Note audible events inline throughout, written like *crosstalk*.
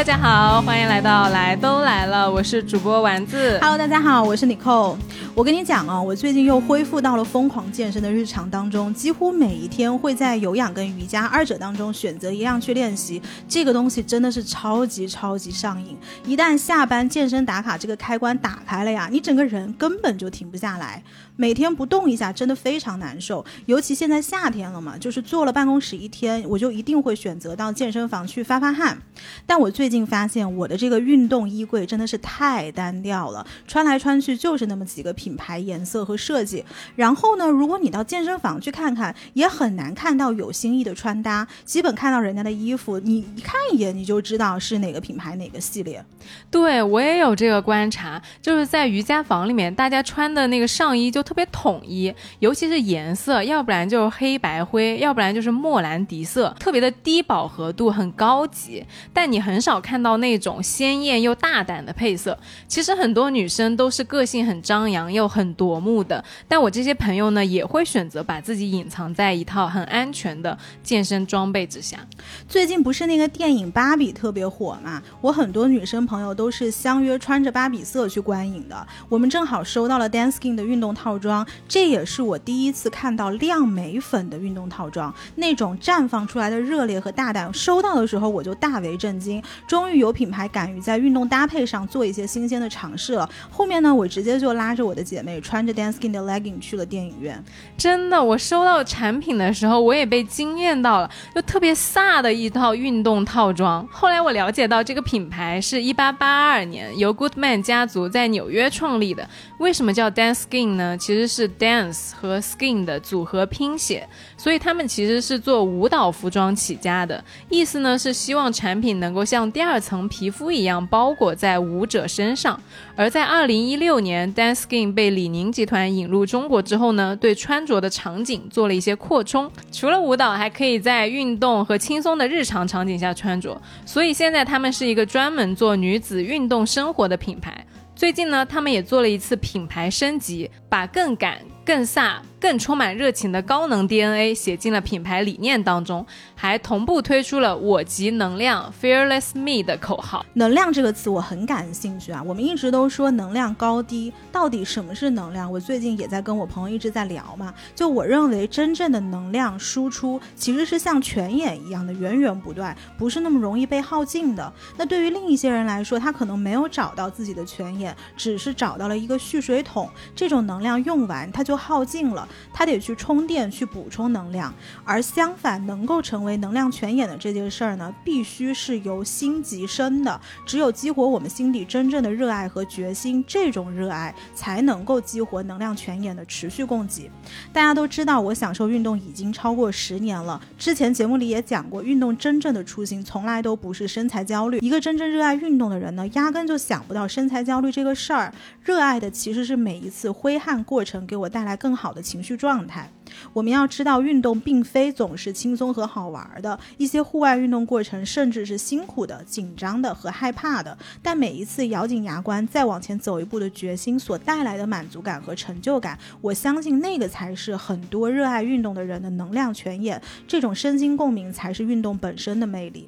大家好，欢迎来到来都来了，我是主播丸子。Hello，大家好，我是 Nicole。我跟你讲啊，我最近又恢复到了疯狂健身的日常当中，几乎每一天会在有氧跟瑜伽二者当中选择一样去练习。这个东西真的是超级超级上瘾，一旦下班健身打卡这个开关打开了呀，你整个人根本就停不下来。每天不动一下真的非常难受，尤其现在夏天了嘛，就是坐了办公室一天，我就一定会选择到健身房去发发汗。但我最近发现我的这个运动衣柜真的是太单调了，穿来穿去就是那么几个品牌、颜色和设计。然后呢，如果你到健身房去看看，也很难看到有新意的穿搭，基本看到人家的衣服，你一看一眼你就知道是哪个品牌、哪个系列。对我也有这个观察，就是在瑜伽房里面，大家穿的那个上衣就。特别统一，尤其是颜色，要不然就是黑白灰，要不然就是莫兰迪色，特别的低饱和度，很高级。但你很少看到那种鲜艳又大胆的配色。其实很多女生都是个性很张扬又很夺目的，但我这些朋友呢，也会选择把自己隐藏在一套很安全的健身装备之下。最近不是那个电影《芭比》特别火嘛？我很多女生朋友都是相约穿着芭比色去观影的。我们正好收到了 Dancing 的运动套。装，这也是我第一次看到亮眉粉的运动套装，那种绽放出来的热烈和大胆，收到的时候我就大为震惊。终于有品牌敢于在运动搭配上做一些新鲜的尝试了。后面呢，我直接就拉着我的姐妹，穿着 Dance Skin 的 legging 去了电影院。真的，我收到产品的时候，我也被惊艳到了，就特别飒的一套运动套装。后来我了解到，这个品牌是一八八二年由 Goodman 家族在纽约创立的。为什么叫 Dance Skin 呢？其实是 dance 和 skin 的组合拼写，所以他们其实是做舞蹈服装起家的。意思呢是希望产品能够像第二层皮肤一样包裹在舞者身上。而在二零一六年，dance skin 被李宁集团引入中国之后呢，对穿着的场景做了一些扩充，除了舞蹈，还可以在运动和轻松的日常场景下穿着。所以现在他们是一个专门做女子运动生活的品牌。最近呢，他们也做了一次品牌升级，把更敢、更飒。更充满热情的高能 DNA 写进了品牌理念当中，还同步推出了“我即能量 ”（Fearless Me） 的口号。能量这个词我很感兴趣啊！我们一直都说能量高低，到底什么是能量？我最近也在跟我朋友一直在聊嘛。就我认为，真正的能量输出其实是像泉眼一样的源源不断，不是那么容易被耗尽的。那对于另一些人来说，他可能没有找到自己的泉眼，只是找到了一个蓄水桶，这种能量用完它就耗尽了。他得去充电，去补充能量。而相反，能够成为能量泉眼的这件事儿呢，必须是由心及身的。只有激活我们心底真正的热爱和决心，这种热爱才能够激活能量泉眼的持续供给。大家都知道，我享受运动已经超过十年了。之前节目里也讲过，运动真正的初心从来都不是身材焦虑。一个真正热爱运动的人呢，压根就想不到身材焦虑这个事儿。热爱的其实是每一次挥汗过程给我带带来更好的。情绪状态，我们要知道，运动并非总是轻松和好玩的，一些户外运动过程甚至是辛苦的、紧张的和害怕的。但每一次咬紧牙关再往前走一步的决心所带来的满足感和成就感，我相信那个才是很多热爱运动的人的能量泉眼。这种身心共鸣才是运动本身的魅力。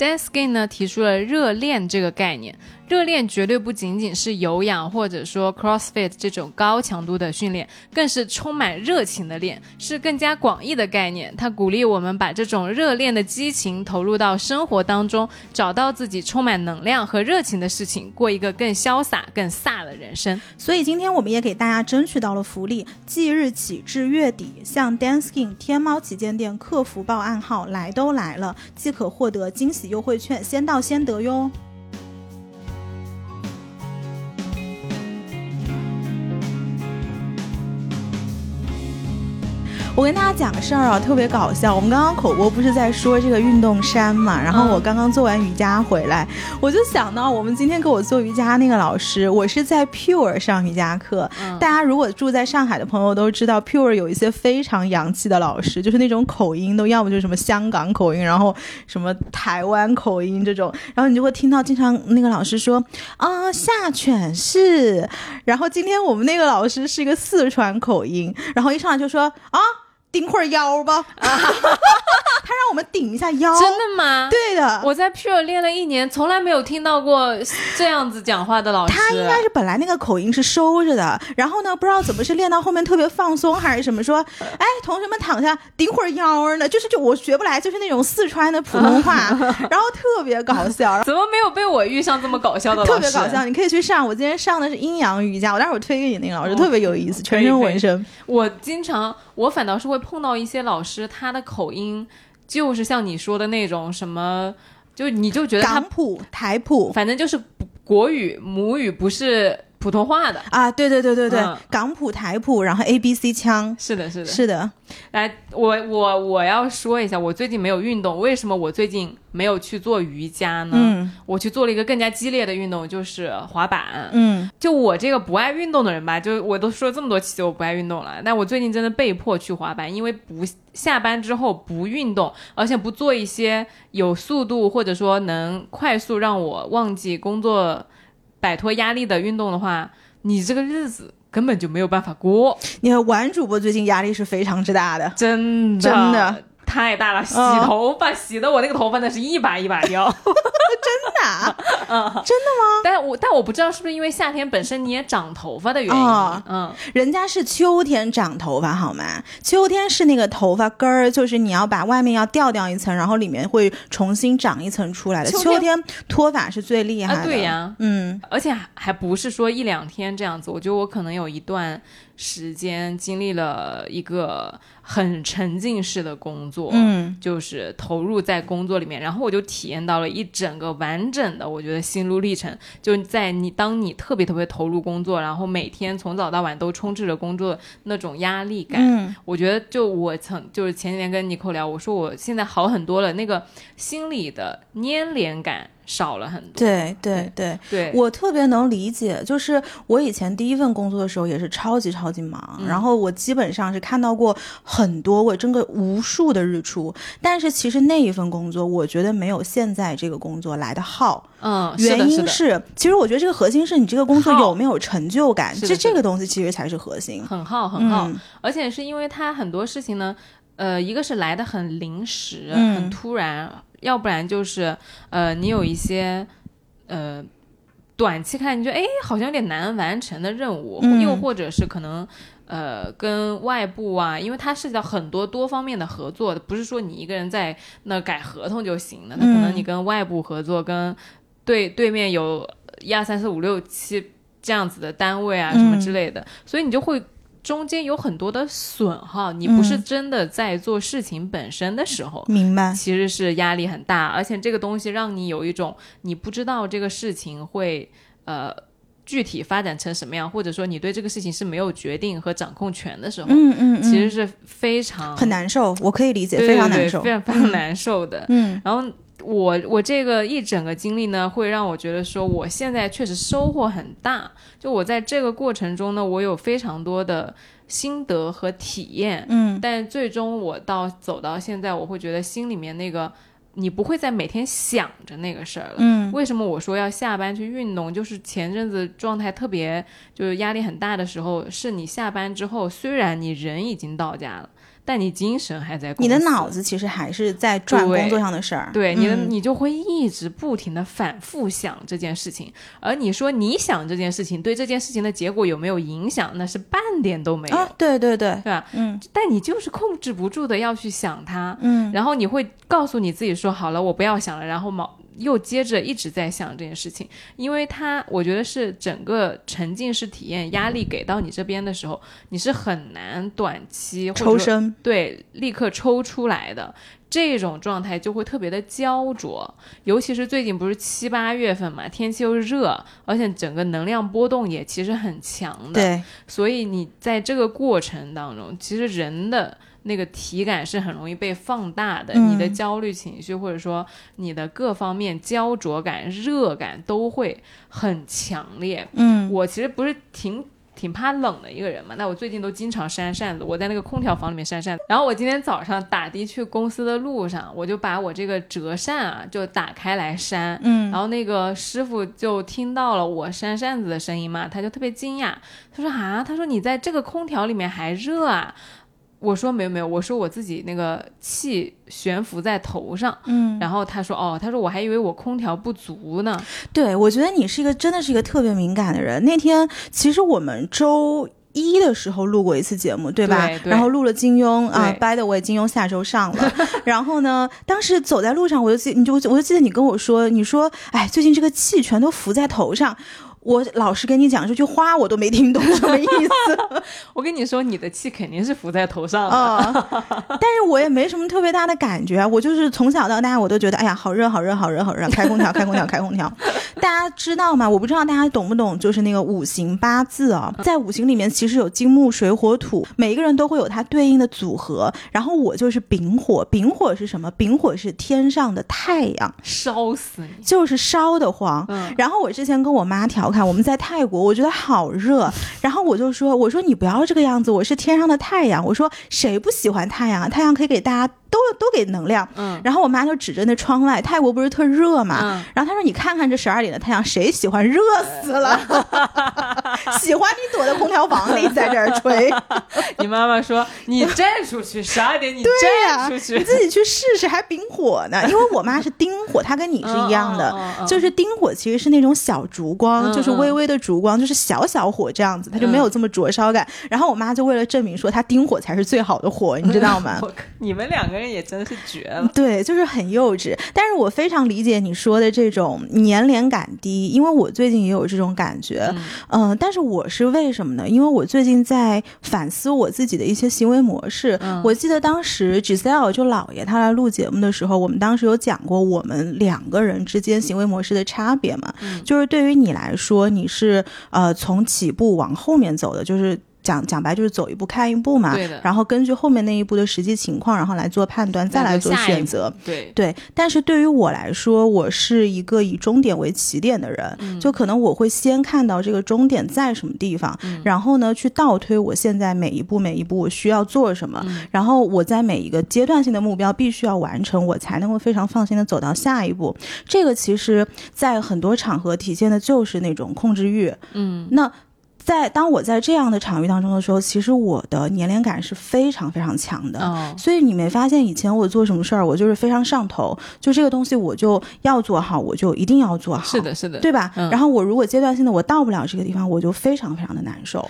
Dance Skin 呢提出了热恋这个概念。热恋绝对不仅仅是有氧或者说 CrossFit 这种高强度的训练，更是充满热情的练，是更加广义的概念。它鼓励我们把这种热恋的激情投入到生活当中，找到自己充满能量和热情的事情，过一个更潇洒、更飒的人生。所以今天我们也给大家争取到了福利，即日起至月底，向 Dance Skin 天猫旗舰店客服报暗号“来都来了”，即可获得惊喜优惠券，先到先得哟。我跟大家讲个事儿啊，特别搞笑。我们刚刚口播不是在说这个运动衫嘛？然后我刚刚做完瑜伽回来，我就想到我们今天给我做瑜伽那个老师，我是在 Pure 上瑜伽课。大家如果住在上海的朋友都知道，Pure 有一些非常洋气的老师，就是那种口音都要么就是什么香港口音，然后什么台湾口音这种，然后你就会听到经常那个老师说啊下犬式，然后今天我们那个老师是一个四川口音，然后一上来就说啊。顶会儿腰吧。*laughs* 他让我们顶一下腰，真的吗？对的。我在 Pure 练了一年，从来没有听到过这样子讲话的老师。他应该是本来那个口音是收着的，然后呢，不知道怎么是练到后面特别放松还是什么，说，哎，同学们躺下，顶会儿腰呢，就是就我学不来，就是那种四川的普通话，*laughs* 然后特别搞笑。怎么没有被我遇上这么搞笑的老师？特别搞笑，你可以去上。我今天上的是阴阳瑜伽，我待会儿推给你那个老师，特别有意思，全身纹身。我经常，我反倒是会碰到一些老师，他的口音。就是像你说的那种什么，就你就觉得港普、台普，反正就是国语母语不是。普通话的啊，对对对对对，港普台普，然后 A B C 腔，是的，是的，是的。来，我我我要说一下，我最近没有运动，为什么我最近没有去做瑜伽呢？嗯，我去做了一个更加激烈的运动，就是滑板。嗯，就我这个不爱运动的人吧，就我都说了这么多期我不爱运动了，但我最近真的被迫去滑板，因为不下班之后不运动，而且不做一些有速度或者说能快速让我忘记工作。摆脱压力的运动的话，你这个日子根本就没有办法过。你看，玩主播最近压力是非常之大的，真的，真的。太大了，洗头发洗的我那个头发那是一把一把掉，*laughs* 真的，嗯，真的吗？但我但我不知道是不是因为夏天本身你也长头发的原因，嗯，人家是秋天长头发好吗？秋天是那个头发根儿，就是你要把外面要掉掉一层，然后里面会重新长一层出来的。秋天脱发是最厉害的，对呀，嗯，而且还不是说一两天这样子，我觉得我可能有一段。时间经历了一个很沉浸式的工作，嗯，就是投入在工作里面，然后我就体验到了一整个完整的，我觉得心路历程，就在你当你特别特别投入工作，然后每天从早到晚都充斥着工作那种压力感，嗯，我觉得就我曾就是前几天跟尼克聊，我说我现在好很多了，那个心里的粘连感。少了很多，对对对对，我特别能理解。就是我以前第一份工作的时候也是超级超级忙，然后我基本上是看到过很多我真的无数的日出。但是其实那一份工作，我觉得没有现在这个工作来的好。嗯，原因是，其实我觉得这个核心是你这个工作有没有成就感，这这个东西其实才是核心。很好很好，而且是因为它很多事情呢，呃，一个是来的很临时，很突然。要不然就是，呃，你有一些，呃，短期看你觉得哎，好像有点难完成的任务，又或者是可能，呃，跟外部啊，因为它涉及到很多多方面的合作，不是说你一个人在那改合同就行了，那可能你跟外部合作，跟对对面有一二三四五六七这样子的单位啊，什么之类的，所以你就会。中间有很多的损耗，你不是真的在做事情本身的时候，明白？其实是压力很大，而且这个东西让你有一种你不知道这个事情会呃具体发展成什么样，或者说你对这个事情是没有决定和掌控权的时候，嗯嗯，其实是非常很难受，我可以理解，非常难受，非常非常难受的，嗯，然后。我我这个一整个经历呢，会让我觉得说，我现在确实收获很大。就我在这个过程中呢，我有非常多的心得和体验。嗯，但最终我到走到现在，我会觉得心里面那个，你不会再每天想着那个事儿了。嗯，为什么我说要下班去运动？就是前阵子状态特别，就是压力很大的时候，是你下班之后，虽然你人已经到家了。但你精神还在，你的脑子其实还是在转工作上的事儿。对，你的你就会一直不停的反复想这件事情。而你说你想这件事情对这件事情的结果有没有影响？那是半点都没有。对对对，对吧？嗯。但你就是控制不住的要去想它，嗯。然后你会告诉你自己说：“好了，我不要想了。”然后毛。又接着一直在想这件事情，因为他我觉得是整个沉浸式体验压力给到你这边的时候，你是很难短期抽身，对，立刻抽出来的。这种状态就会特别的焦灼，尤其是最近不是七八月份嘛，天气又热，而且整个能量波动也其实很强的，对，所以你在这个过程当中，其实人的。那个体感是很容易被放大的，你的焦虑情绪或者说你的各方面焦灼感、热感都会很强烈。嗯，我其实不是挺挺怕冷的一个人嘛，那我最近都经常扇扇子，我在那个空调房里面扇扇子。然后我今天早上打的去公司的路上，我就把我这个折扇啊就打开来扇，嗯，然后那个师傅就听到了我扇扇子的声音嘛，他就特别惊讶，他说啊，他说你在这个空调里面还热啊。我说没有没有，我说我自己那个气悬浮在头上。嗯，然后他说哦，他说我还以为我空调不足呢。对，我觉得你是一个真的是一个特别敏感的人。那天其实我们周一的时候录过一次节目，对吧？对对然后录了金庸啊对，by the way，金庸下周上了。*laughs* 然后呢，当时走在路上，我就记，你就我就记得你跟我说，你说，哎，最近这个气全都浮在头上。我老实跟你讲，这句话我都没听懂 *laughs* 什么意思。*laughs* 我跟你说，你的气肯定是浮在头上的。啊、*laughs* 但是我也没什么特别大的感觉，我就是从小到大我都觉得，哎呀，好热，好热，好热，好热，开空调，开空调，开空调。大家知道吗？我不知道大家懂不懂，就是那个五行八字啊，在五行里面其实有金木水火土，每一个人都会有它对应的组合。然后我就是丙火，丙火是什么？丙火是天上的太阳，烧死你！就是烧得慌。嗯然后我之前跟我妈调侃，我们在泰国，我觉得好热，然后我就说，我说你不要这个样子，我是天上的太阳，我说谁不喜欢太阳啊？太阳可以给大家都都给能量。嗯然后我妈就指着那窗外，泰国不是特热嘛，嗯然后她说你看看这十二点的太阳，谁喜欢？热死了，*laughs* 喜欢你躲在空调房里在这儿吹。*laughs* 你妈妈说你站出去，*laughs* 十二点你站出去。你自己去试试，还丙火呢。因为我妈是丁火，她跟你是一样的，就是丁火其实是那种小烛光，嗯就是微微的烛光，就是小小火这样子，它就没有这么灼烧感。然后我妈就为了证明说她丁火才是最好的火，你知道吗？你们两个人也真是绝了。对，就是很幼稚，但是我非常理解你说的这种粘连感低，因为我最近也有这种感觉，嗯、但是我是为什么呢？因为我最近在反思我自己的一些行为模式。嗯我记得当时 Giselle 就姥爷他来录节目的时候，我们当时有讲过我们两个人之间行为模式的差别嘛，嗯就是对于你来说，你是呃从起步往后面走的，就是。讲讲白就是走一步看一步嘛，对的然后根据后面那一步的实际情况，然后来做判断，再来做选择。对，对，但是对于我来说，我是一个以终点为起点的人，嗯就可能我会先看到这个终点在什么地方，嗯然后呢去倒推我现在每一步每一步我需要做什么，嗯然后我在每一个阶段性的目标必须要完成，我才能够非常放心的走到下一步。这个其实，在很多场合体现的就是那种控制欲。嗯，那在当我在这样的场域当中的时候，其实我的年龄感是非常非常强的。哦，所以你没发现以前我做什么事儿，我就是非常上头，就这个东西我就要做好，我就一定要做好，是，的，是的，对吧？嗯然后我如果阶段性的我到不了这个地方，我就非常非常的难受。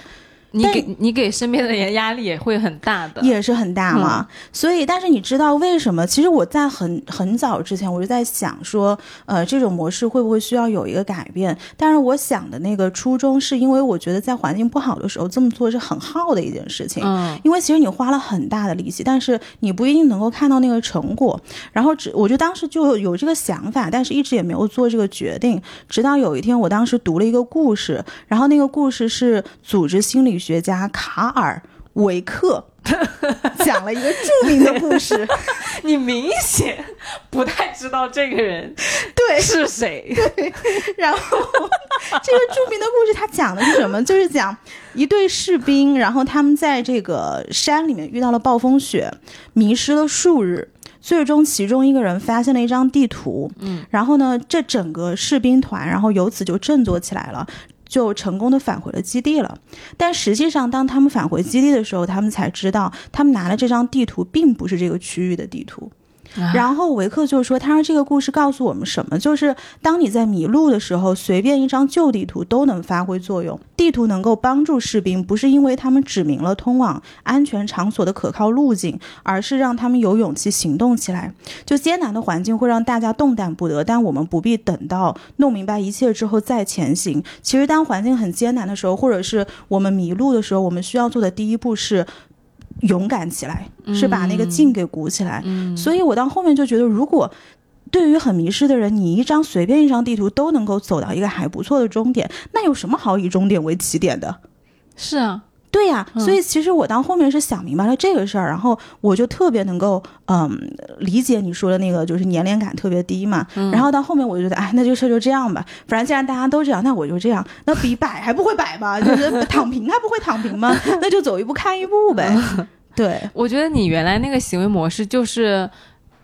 但你给你给身边的人压力也会很大的。也是很大嘛。所以，但是你知道为什么？其实我在很很早之前，我就在想说，呃，这种模式会不会需要有一个改变？但是我想的那个初衷，是因为我觉得在环境不好的时候这么做是很耗的一件事情。嗯因为其实你花了很大的力气，但是你不一定能够看到那个成果。然后只我就当时就有这个想法，但是一直也没有做这个决定。直到有一天，我当时读了一个故事，然后那个故事是组织心理学家卡尔维克 *laughs* 讲了一个著名的故事。*laughs* 你明显不太知道这个人 *laughs* 对，是谁。然后这个著名的故事，他讲的是什么？就是讲一队士兵，然后他们在这个山里面遇到了暴风雪，迷失了数日。最终，其中一个人发现了一张地图，嗯，然后呢，这整个士兵团，然后由此就振作起来了，就成功的返回了基地了。但实际上，当他们返回基地的时候，他们才知道，他们拿的这张地图，并不是这个区域的地图。然后维克就说：“他说这个故事告诉我们什么？就是当你在迷路的时候，随便一张旧地图都能发挥作用。地图能够帮助士兵，不是因为他们指明了通往安全场所的可靠路径，而是让他们有勇气行动起来。就艰难的环境会让大家动弹不得，但我们不必等到弄明白一切之后再前行。其实，当环境很艰难的时候，或者是我们迷路的时候，我们需要做的第一步是。”勇敢起来，是把那个劲给鼓起来。嗯所以我到后面就觉得，如果对于很迷失的人，你一张随便一张地图都能够走到一个还不错的终点，那有什么好以终点为起点的？是啊，对呀、嗯所以其实我到后面是想明白了这个事儿，然后我就特别能够嗯理解你说的那个就是年龄感特别低嘛。嗯然后到后面我就觉得，哎，那这个事儿就这样吧，反正既然大家都这样，那我就这样。那比摆还不会摆吗？就是躺平还不会躺平吗？*laughs* 那就走一步看一步呗。对，我觉得你原来那个行为模式就是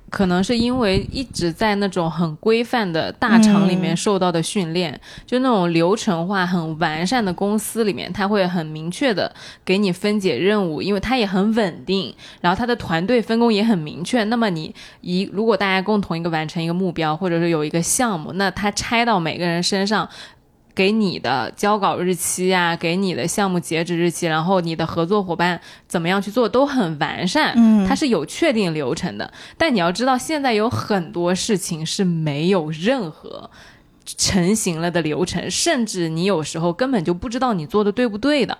可能是因为一直在那种很规范的大厂里面嗯受到的训练，就那种流程化很完善的公司里面，他会很明确的给你分解任务，因为它也很稳定，然后他的团队分工也很明确。那么你一如果大家共同一个完成一个目标，或者是有一个项目，那他拆到每个人身上。给你的交稿日期啊，给你的项目截止日期，然后你的合作伙伴怎么样去做都很完善，嗯它是有确定流程的。但你要知道，现在有很多事情是没有任何成型了的流程，甚至你有时候根本就不知道你做的对不对的。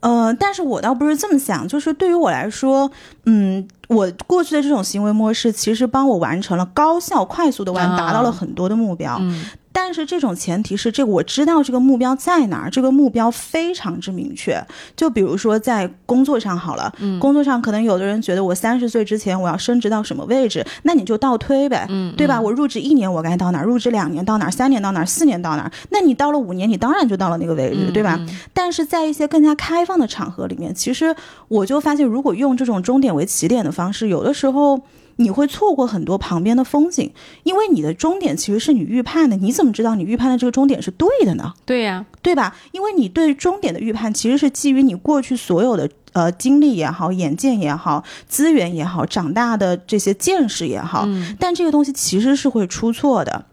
呃，但是我倒不是这么想，就是对于我来说，嗯，我过去的这种行为模式，其实帮我完成了高效、快速的完，啊达到了很多的目标。嗯但是这种前提是，这个我知道这个目标在哪儿，这个目标非常之明确。就比如说在工作上好了，嗯工作上可能有的人觉得我三十岁之前我要升职到什么位置，那你就倒推呗，嗯，对吧？我入职一年我该到哪儿，入职两年到哪儿，三年到哪儿，四年到哪儿，那你到了五年，你当然就到了那个位置，嗯对吧？嗯但是在一些更加开放的场合里面，其实我就发现，如果用这种终点为起点的方式，有的时候你会错过很多旁边的风景，因为你的终点其实是你预判的，你怎么知道你预判的这个终点是对的呢？对呀、对吧？因为你对终点的预判其实是基于你过去所有的呃经历也好、眼见也好、资源也好、长大的这些见识也好，嗯，但这个东西其实是会出错的。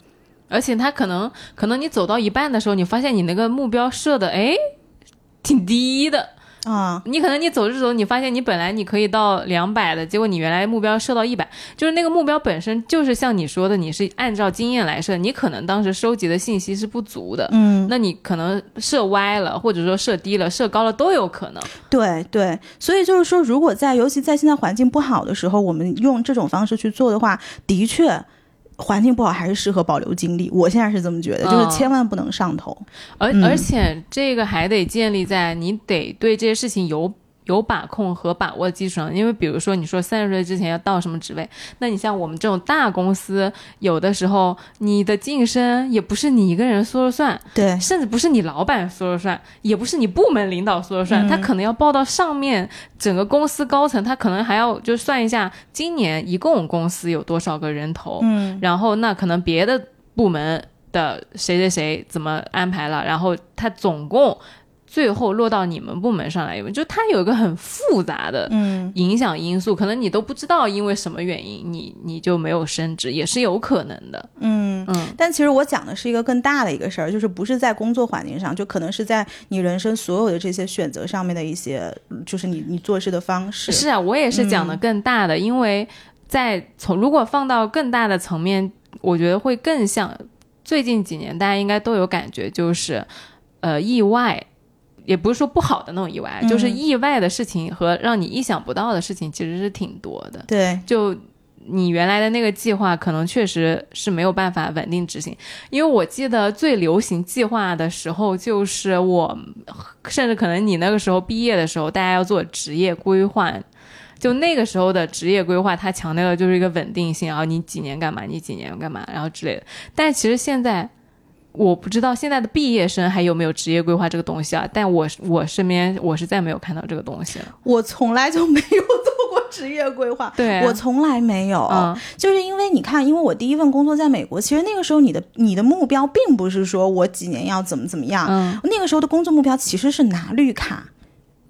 而且他可能可能你走到一半的时候，你发现你那个目标设的哎挺低的。啊、你可能你走着走，你发现你本来你可以到两百的，结果你原来目标设到一百，就是那个目标本身就是像你说的，你是按照经验来设，你可能当时收集的信息是不足的，嗯，那你可能设歪了，或者说设低了、设高了都有可能。对对，所以就是说，如果在尤其在现在环境不好的时候，我们用这种方式去做的话，的确。环境不好还是适合保留精力，我现在是这么觉得，就是嗯千万不能上头。而、嗯而且这个还得建立在你得对这些事情有有把控和把握的基础上。因为比如说你说三十岁之前要到什么职位，那你像我们这种大公司，有的时候你的晋升也不是你一个人说了算，对，甚至不是你老板说了算，也不是你部门领导说了算，嗯他可能要报到上面整个公司高层，他可能还要就算一下今年一共公司有多少个人头，嗯，然后那可能别的部门的谁谁谁怎么安排了，然后他总共最后落到你们部门上来，就它有一个很复杂的嗯，影响因素，可能你都不知道因为什么原因你你就没有升职，也是有可能的。嗯。嗯，但其实我讲的是一个更大的一个事儿，就是不是在工作环境上，就可能是在你人生所有的这些选择上面的一些，就是你你做事的方式。是啊，我也是讲的更大的，因为在从如果放到更大的层面，我觉得会更像最近几年大家应该都有感觉，就是呃意外。也不是说不好的那种意外，嗯就是意外的事情和让你意想不到的事情其实是挺多的。对，就你原来的那个计划，可能确实是没有办法稳定执行。因为我记得最流行计划的时候，就是我，甚至可能你那个时候毕业的时候，大家要做职业规划。就那个时候的职业规划，它强调的就是一个稳定性，然后你几年干嘛，你几年干嘛，然后之类的。但其实现在，我不知道现在的毕业生还有没有职业规划这个东西啊？但我我身边我是再没有看到这个东西了。我从来就没有做过职业规划，对啊我从来没有。嗯就是因为你看，因为我第一份工作在美国，其实那个时候你的你的目标并不是说我几年要怎么怎么样，嗯那个时候的工作目标其实是拿绿卡，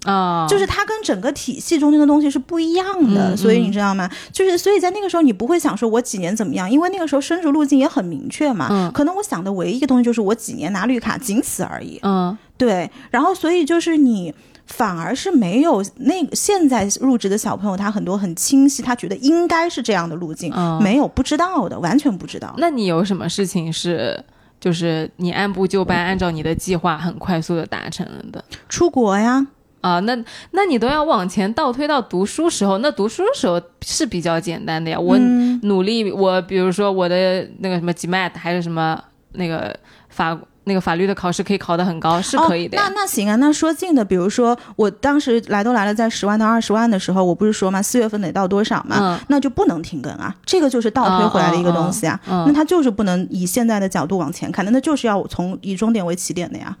啊，就是它跟整个体系中间的东西是不一样的，嗯所以你知道吗？就是所以在那个时候你不会想说我几年怎么样，因为那个时候升职路径也很明确嘛。嗯可能我想的唯一一个东西就是我几年拿绿卡，仅此而已。嗯对，然后所以就是你。反而是没有那个现在入职的小朋友，他很多很清晰，他觉得应该是这样的路径，嗯，没有不知道的，完全不知道。那你有什么事情是，就是你按部就班，按照你的计划很快速的达成了的出国呀，啊？那那你都要往前倒推到读书时候，那读书时候是比较简单的呀。我嗯努力，我比如说我的那个什么 GMAT 还是什么那个法那个法律的考试可以考得很高，是可以的哦。呀。那那行啊，那说近的，比如说我当时来都来了，在十万到二十万的时候，我不是说嘛，四月份得到多少嘛，嗯那就不能停更啊，这个就是倒推回来的一个东西啊。嗯那它就是不能以现在的角度往前看，的那就是要从以终点为起点的呀。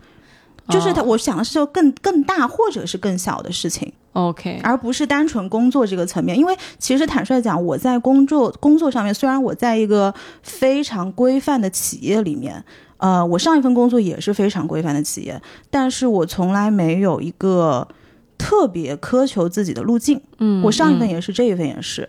就是它，哦我想的是就更更大或者是更小的事情。OK，而不是单纯工作这个层面。因为其实坦率讲，我在工作工作上面，虽然我在一个非常规范的企业里面，呃，我上一份工作也是非常规范的企业，但是我从来没有一个特别苛求自己的路径。嗯，我上一份嗯也是，这一份也是。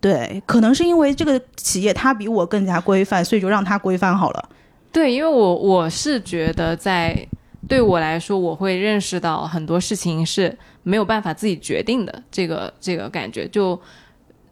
对，可能是因为这个企业它比我更加规范，所以就让它规范好了。对，因为我我是觉得在对我来说，我会认识到很多事情是没有办法自己决定的，这个这个感觉。就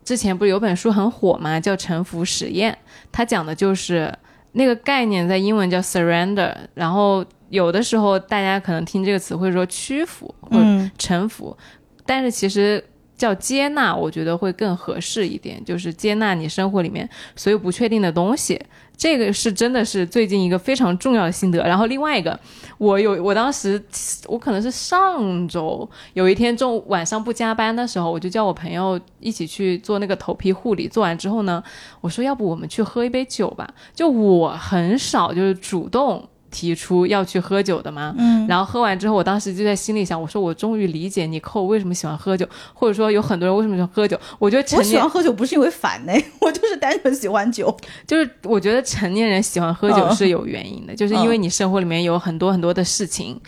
之前不是有本书很火嘛，叫《沉浮实验》，它讲的就是那个概念在英文叫 surrender，然后有的时候大家可能听这个词会说屈服或臣服，但是其实叫接纳，我觉得会更合适一点，就是接纳你生活里面所有不确定的东西。这个是真的是最近一个非常重要的心得。然后另外一个，我有我当时我可能是上周有一天中午晚上不加班的时候，我就叫我朋友一起去做那个头皮护理。做完之后呢，我说要不我们去喝一杯酒吧？就我很少就是主动。提出要去喝酒的嘛，嗯，然后喝完之后，我当时就在心里想，我说我终于理解你寇为什么喜欢喝酒，或者说有很多人为什么喜欢喝酒。我觉得我喜欢喝酒不是因为烦呢，*laughs* 我就是单纯喜欢酒。就是我觉得成年人喜欢喝酒嗯是有原因的，就是因为你生活里面有很多很多的事情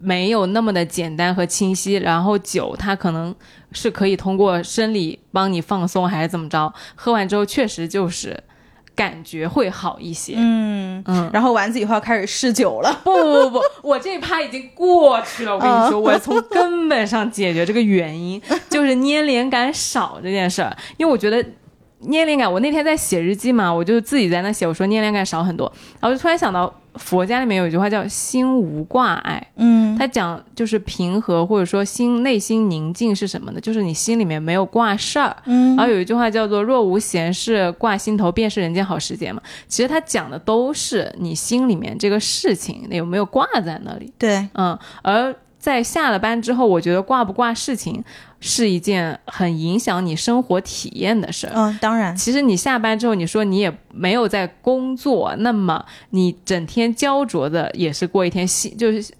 没有那么的简单和清晰，然后酒它可能是可以通过生理帮你放松还是怎么着，喝完之后确实就是感觉会好一些。嗯嗯然后丸子以后要开始试酒了。*laughs* 不不不不，我这一趴已经过去了。我跟你说，我从根本上解决这个原因，就是粘连感少这件事儿。因为我觉得粘连感，我那天在写日记嘛，我就自己在那写，我说粘连感少很多，然后就突然想到佛家里面有一句话叫“心无挂碍”，嗯他讲就是平和或者说心内心宁静是什么呢？就是你心里面没有挂事儿。嗯然后有一句话叫做“若无闲事挂心头，便是人间好时节”嘛。其实他讲的都是你心里面这个事情有没有挂在那里。对，嗯，而在下了班之后，我觉得挂不挂事情是一件很影响你生活体验的事儿。嗯，当然，其实你下班之后，你说你也没有在工作，那么你整天焦灼的也是过一天心就是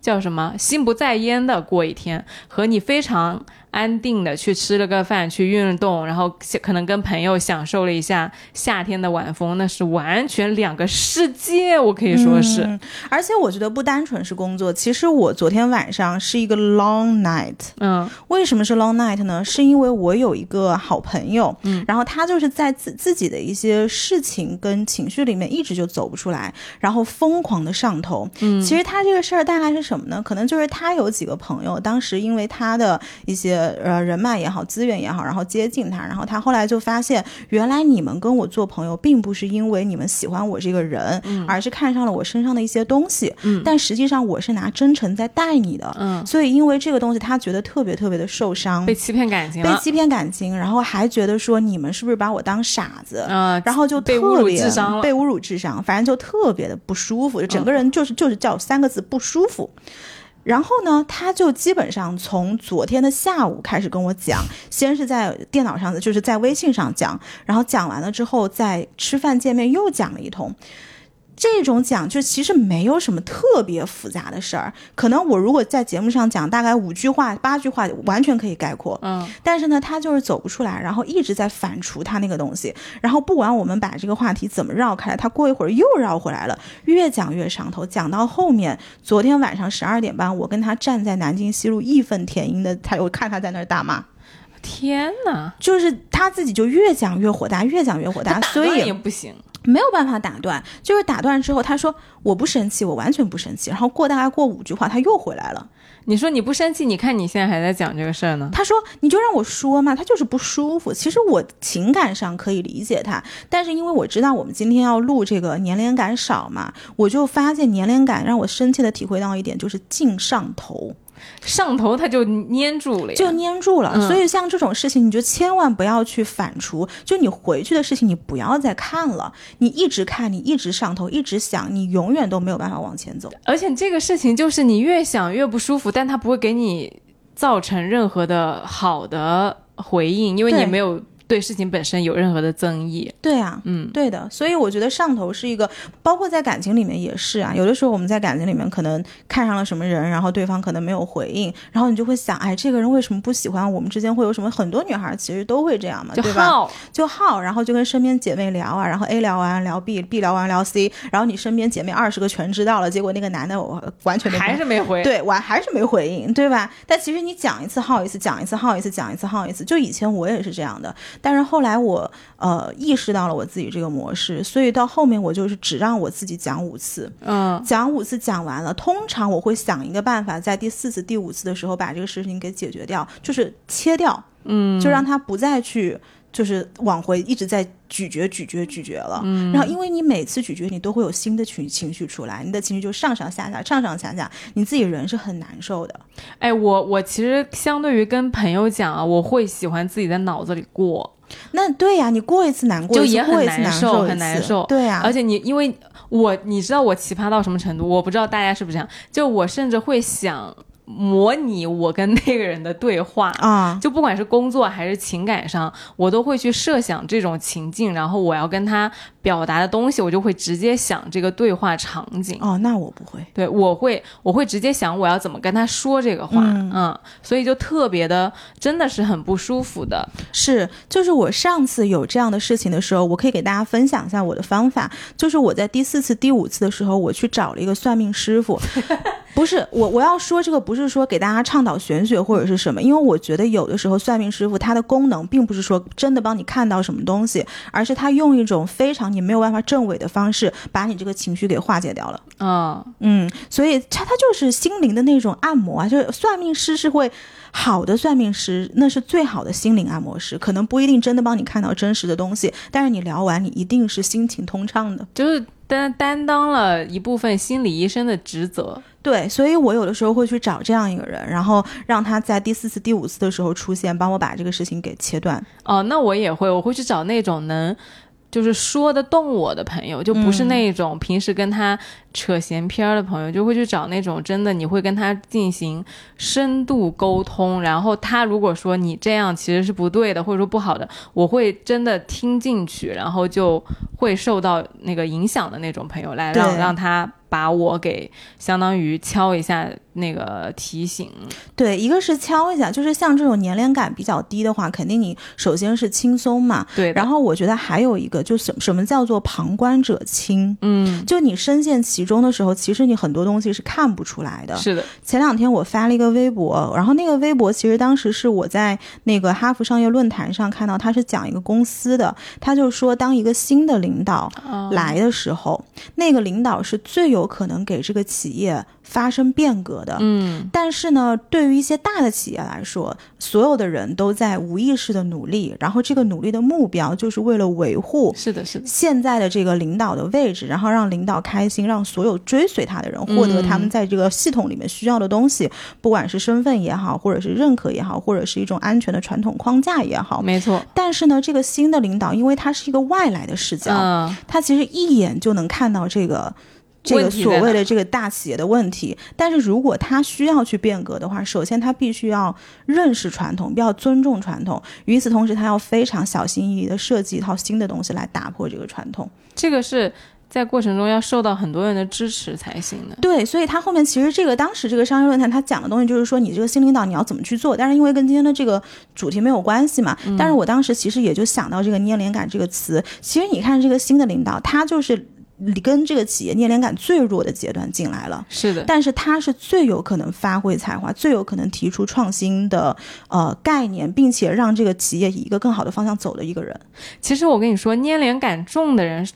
叫什么心不在焉的过一天，和你非常安定的去吃了个饭，去运动，然后可能跟朋友享受了一下夏天的晚风，那是完全两个世界，我可以说是。嗯而且我觉得不单纯是工作，其实我昨天晚上是一个 long night。嗯为什么是 long night 呢？是因为我有一个好朋友，嗯，然后他就是在自自己的一些事情跟情绪里面一直就走不出来，然后疯狂的上头。嗯，其实他这个事儿大概是什么呢？可能就是他有几个朋友，当时因为他的一些呃人脉也好、资源也好，然后接近他，然后他后来就发现，原来你们跟我做朋友，并不是因为你们喜欢我这个人，而是看上了我身上的一些东西。嗯，但实际上我是拿真诚在待你的。嗯，所以因为这个东西，他觉得特别特别的受伤，被欺骗感情。被欺骗感情，然后还觉得说你们是不是把我当傻子？嗯，然后就被侮辱特别智商了被侮辱智商，反正就特别的不舒服，就整个人就是、就是叫三个字不舒服。然后呢，他就基本上从昨天的下午开始跟我讲，先是在电脑上的，就是在微信上讲，然后讲完了之后，在吃饭见面又讲了一通。这种讲就其实没有什么特别复杂的事儿，可能我如果在节目上讲大概五句话、八句话，完全可以概括。嗯，但是呢，他就是走不出来，然后一直在反刍他那个东西，然后不管我们把这个话题怎么绕开来，他过一会儿又绕回来了，越讲越上头。讲到后面，昨天晚上十二点半，我跟他站在南京西路义愤填膺的，他我看他在那儿大骂，天哪，就是他自己就越讲越火大，越讲越火大，所以也不行。没有办法打断，就是打断之后，他说我不生气，我完全不生气。然后过大概过五句话，他又回来了。你说你不生气，你看你现在还在讲这个事儿呢。他说你就让我说嘛，他就是不舒服。其实我情感上可以理解他，但是因为我知道我们今天要录这个年龄感少嘛，我就发现年龄感让我深切的体会到一点，就是劲上头。上头他就粘住了，就粘住了。嗯所以像这种事情，你就千万不要去反刍。就你回去的事情，你不要再看了，你一直看，你一直上头，一直想，你永远都没有办法往前走。而且这个事情就是你越想越不舒服，但它不会给你造成任何的好的回应，因为你没有对事情本身有任何的增益。对啊，嗯，对的，所以我觉得上头是一个，包括在感情里面也是啊。有的时候我们在感情里面可能看上了什么人，然后对方可能没有回应，然后你就会想，哎，这个人为什么不喜欢我们之间会有什么？很多女孩其实都会这样嘛，就对吧？好，就好，然后就跟身边姐妹聊啊，然后 A 聊完聊 B，B 聊完聊 C，然后你身边姐妹二十个全知道了，结果那个男的我完全没还是没回。对，我还是没回应，对吧？但其实你讲一次耗一次，讲一次耗一次，讲一次耗一次。就以前我也是这样的，但是后来我呃意识到了我自己这个模式，所以到后面我就是只让我自己讲五次，嗯，讲五次讲完了，通常我会想一个办法，在第四次、第五次的时候把这个事情给解决掉，就是切掉，嗯，就让他不再去。就是往回一直在咀嚼、咀嚼、咀嚼了，嗯。然后因为你每次咀嚼，你都会有新的情情绪出来，你的情绪就上上下下、上上下下，你自己人是很难受的。哎，我我其实相对于跟朋友讲啊，我会喜欢自己在脑子里过，那对呀、你过一次难过，就也很难受很难受。对呀、而且你因为我你知道我奇葩到什么程度，我不知道大家是不是这样，就我甚至会想模拟我跟那个人的对话。啊，就不管是工作还是情感上，我都会去设想这种情境，然后我要跟他表达的东西，我就会直接想这个对话场景。哦，那我不会。对，我会我会直接想我要怎么跟他说这个话，嗯所以就特别的，真的是很不舒服的。是，就是我上次有这样的事情的时候，我可以给大家分享一下我的方法。就是我在第四次、第五次的时候，我去找了一个算命师傅。*laughs* 不是我，我要说这个不是说给大家倡导玄学或者是什么，因为我觉得有的时候算命师傅他的功能并不是说真的帮你看到什么东西，而是他用一种非常你没有办法证伪的方式，把你这个情绪给化解掉了。嗯，嗯，所以他他就是心灵的那种按摩啊，就是算命师是会好的算命师，那是最好的心灵按摩师，可能不一定真的帮你看到真实的东西，但是你聊完，你一定是心情通畅的。就是担担当了一部分心理医生的职责。对，所以我有的时候会去找这样一个人，然后让他在第四次、第五次的时候出现，帮我把这个事情给切断。哦，那我也会，我会去找那种能。就是说得动我的朋友，就不是那种平时跟他扯闲篇儿的朋友，就会去找那种真的你会跟他进行深度沟通，然后他如果说你这样其实是不对的，或者说不好的，我会真的听进去，然后就会受到那个影响的那种朋友来让让他把我给相当于敲一下那个提醒。对，一个是敲一下，就是像这种年龄感比较低的话，肯定你首先是轻松嘛，对，然后我觉得还有一个，就什什么叫做旁观者清。嗯，就你深陷其中的时候，其实你很多东西是看不出来的。是的，前两天我发了一个微博，然后那个微博其实当时是我在那个哈佛商业论坛上看到，他是讲一个公司的，他就说当一个新的领导哦来的时候，那个领导是最有可能给这个企业发生变革的。嗯，但是呢，对于一些大的企业来说，所有的人都在无意识的努力，然后这个努力的目标就是为了维护是的，是的，现在的这个领导的位置，然后让领导开心，让所有追随他的人获得他们在这个系统里面需要的东西，不管是身份也好，或者是认可也好，或者是一种安全的传统框架也好。没错，但是呢，这个新的领导，因为他是一个外来的视角，嗯，他其实一眼就能看到这个。这个所谓的这个大企业的问题，但是如果他需要去变革的话，首先他必须要认识传统，要尊重传统。与此同时，他要非常小心翼翼的设计一套新的东西来打破这个传统。这个是在过程中要受到很多人的支持才行的。对，所以他后面其实这个当时这个商业论坛他讲的东西就是说，你这个新领导你要怎么去做，但是因为跟今天的这个主题没有关系嘛，但是我当时其实也就想到这个粘连感这个词。其实你看这个新的领导，他就是跟这个企业粘连感最弱的阶段进来了。是的，但是他是最有可能发挥才华，最有可能提出创新的呃概念，并且让这个企业以一个更好的方向走的一个人。其实我跟你说，粘连感重的人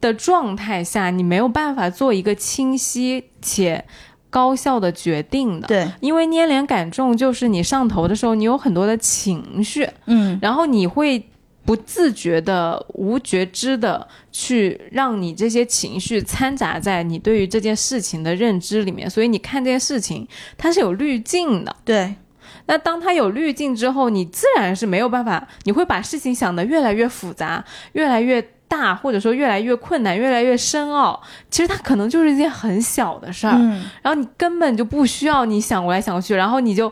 的状态下，你没有办法做一个清晰且高效的决定的。对，因为粘连感重，就是你上头的时候，你有很多的情绪，嗯，然后你会不自觉的、无觉知的去让你这些情绪掺杂在你对于这件事情的认知里面，所以你看这件事情它是有滤镜的。对，那当它有滤镜之后，你自然是没有办法，你会把事情想得越来越复杂，越来越大，或者说越来越困难，越来越深奥。其实它可能就是一件很小的事儿，嗯，然后你根本就不需要你想过来想过去，然后你就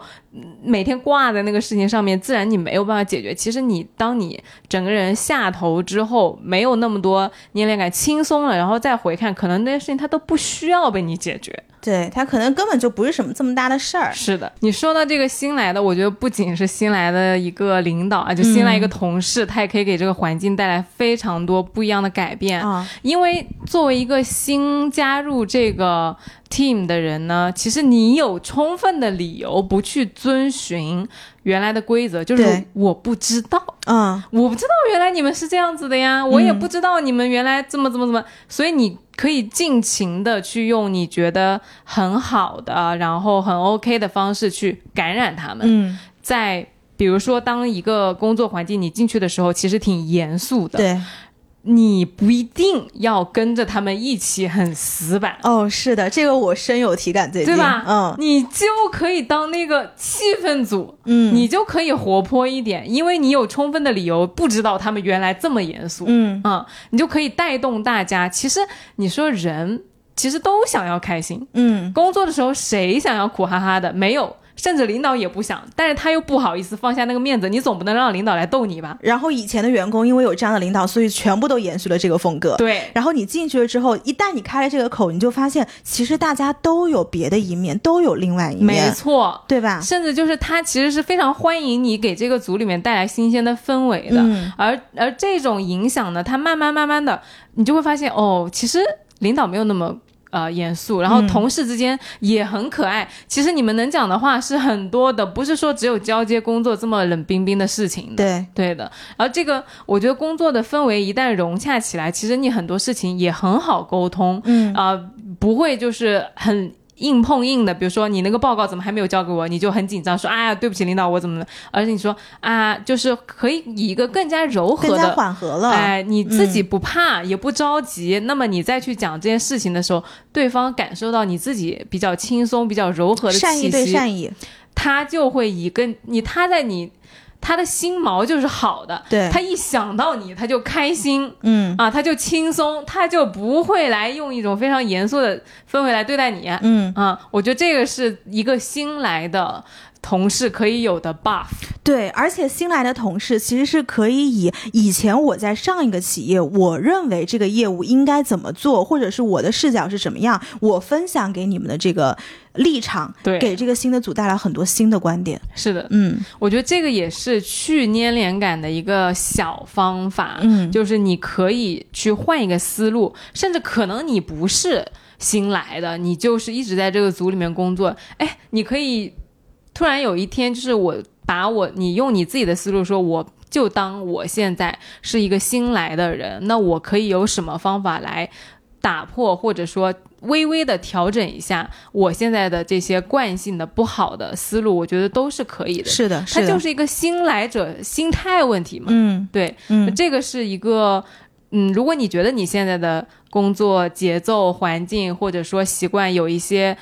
每天挂在那个事情上面，自然你没有办法解决。其实你当你整个人下头之后，没有那么多粘连感，轻松了，然后再回看，可能那些事情它都不需要被你解决。对他可能根本就不是什么这么大的事儿。是的，你说到这个新来的，我觉得不仅是新来的一个领导啊，就新来一个同事，他也可以给这个环境带来非常多不一样的改变啊。因为作为一个新加入这个 team 的人呢，其实你有充分的理由不去遵循原来的规则，就是我不知道，嗯，我不知道原来你们是这样子的呀，我也不知道你们原来怎么怎么怎么，所以你。可以尽情的去用你觉得很好的，然后很 OK 的方式去感染他们。嗯，在比如说，当一个工作环境你进去的时候，其实挺严肃的。对。你不一定要跟着他们一起很死板哦，是的，这个我深有体感，最近对吧？嗯，你就可以当那个气氛组，嗯，你就可以活泼一点，因为你有充分的理由不知道他们原来这么严肃，嗯嗯，你就可以带动大家。其实你说人其实都想要开心，嗯，工作的时候谁想要苦哈哈的？没有。甚至领导也不想，但是他又不好意思放下那个面子，你总不能让领导来逗你吧？然后以前的员工因为有这样的领导，所以全部都延续了这个风格。对。然后你进去了之后，一旦你开了这个口，你就发现其实大家都有别的一面，都有另外一面。没错，对吧？甚至就是他其实是非常欢迎你给这个组里面带来新鲜的氛围的。嗯。而而这种影响呢，他慢慢慢慢的，你就会发现哦，其实领导没有那么。呃，严肃，然后同事之间也很可爱。其实你们能讲的话是很多的，不是说只有交接工作这么冷冰冰的事情。对，对的。然后这个，我觉得工作的氛围一旦融洽起来，其实你很多事情也很好沟通。嗯啊，不会就是很。硬碰硬的，比如说你那个报告怎么还没有交给我，你就很紧张，说哎呀对不起领导我怎么了？而且你说啊，就是可以以一个更加柔和的、缓和了，哎，你自己不怕也不着急，那么你再去讲这件事情的时候，对方感受到你自己比较轻松、比较柔和的善意对善意，他就会以跟你他在你。他的心毛就是好的，对他一想到你，他就开心，嗯啊，他就轻松，他就不会来用一种非常严肃的氛围来对待你，嗯啊，我觉得这个是一个新来的。同事可以有的 buff，对，而且新来的同事其实是可以以以前我在上一个企业，我认为这个业务应该怎么做，或者是我的视角是什么样，我分享给你们的这个立场，对，给这个新的组带来很多新的观点。是的，嗯，我觉得这个也是去粘连感的一个小方法，嗯，就是你可以去换一个思路，甚至可能你不是新来的，你就是一直在这个组里面工作，哎，你可以。突然有一天，就是我把我你用你自己的思路说，我就当我现在是一个新来的人，那我可以有什么方法来打破，或者说微微的调整一下我现在的这些惯性的不好的思路，我觉得都是可以的。是的，它就是一个新来者心态问题嘛。嗯，对，嗯，这个是一个，嗯，如果你觉得你现在的工作节奏、环境或者说习惯有一些。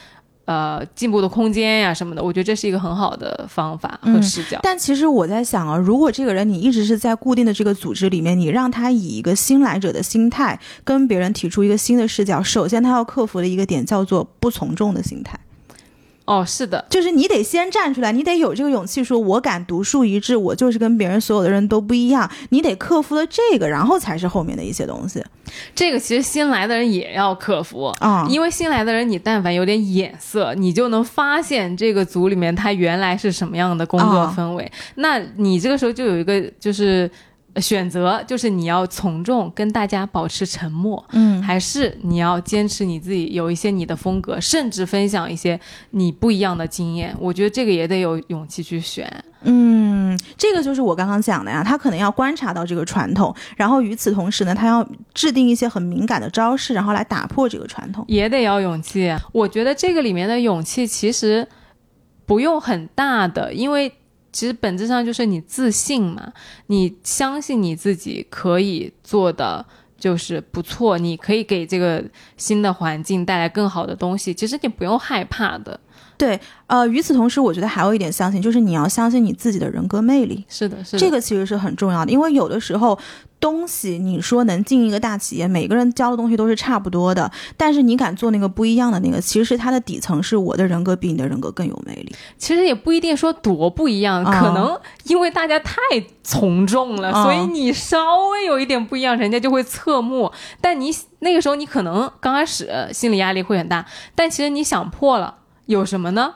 呃，进步的空间呀什么的，我觉得这是一个很好的方法和视角。但其实我在想啊，如果这个人你一直是在固定的这个组织里面，你让他以一个新来者的心态跟别人提出一个新的视角，首先他要克服的一个点叫做不从众的心态。哦，是的，就是你得先站出来，你得有这个勇气，说我敢独树一帜，我就是跟别人所有的人都不一样。你得克服了这个，然后才是后面的一些东西。这个其实新来的人也要克服啊，因为新来的人，你但凡有点眼色，你就能发现这个组里面他原来是什么样的工作氛围。那你这个时候就有一个就是。选择就是你要从众，跟大家保持沉默，嗯，还是你要坚持你自己，有一些你的风格，甚至分享一些你不一样的经验。我觉得这个也得有勇气去选。嗯，这个就是我刚刚讲的呀，他可能要观察到这个传统，然后与此同时呢，他要制定一些很敏感的招式，然后来打破这个传统，也得要勇气。我觉得这个里面的勇气其实不用很大的，因为。其实本质上就是你自信嘛，你相信你自己可以做的就是不错，你可以给这个新的环境带来更好的东西。其实你不用害怕的，对，呃，与此同时，我觉得还有一点相信，就是你要相信你自己的人格魅力。是的，是的，这个其实是很重要的，因为有的时候东西你说能进一个大企业，每个人教的东西都是差不多的，但是你敢做那个不一样的那个，其实是它的底层是我的人格比你的人格更有魅力。其实也不一定说多不一样，啊可能因为大家太从众了，啊所以你稍微有一点不一样，人家就会侧目。但你那个时候你可能刚开始心理压力会很大，但其实你想破了，有什么呢？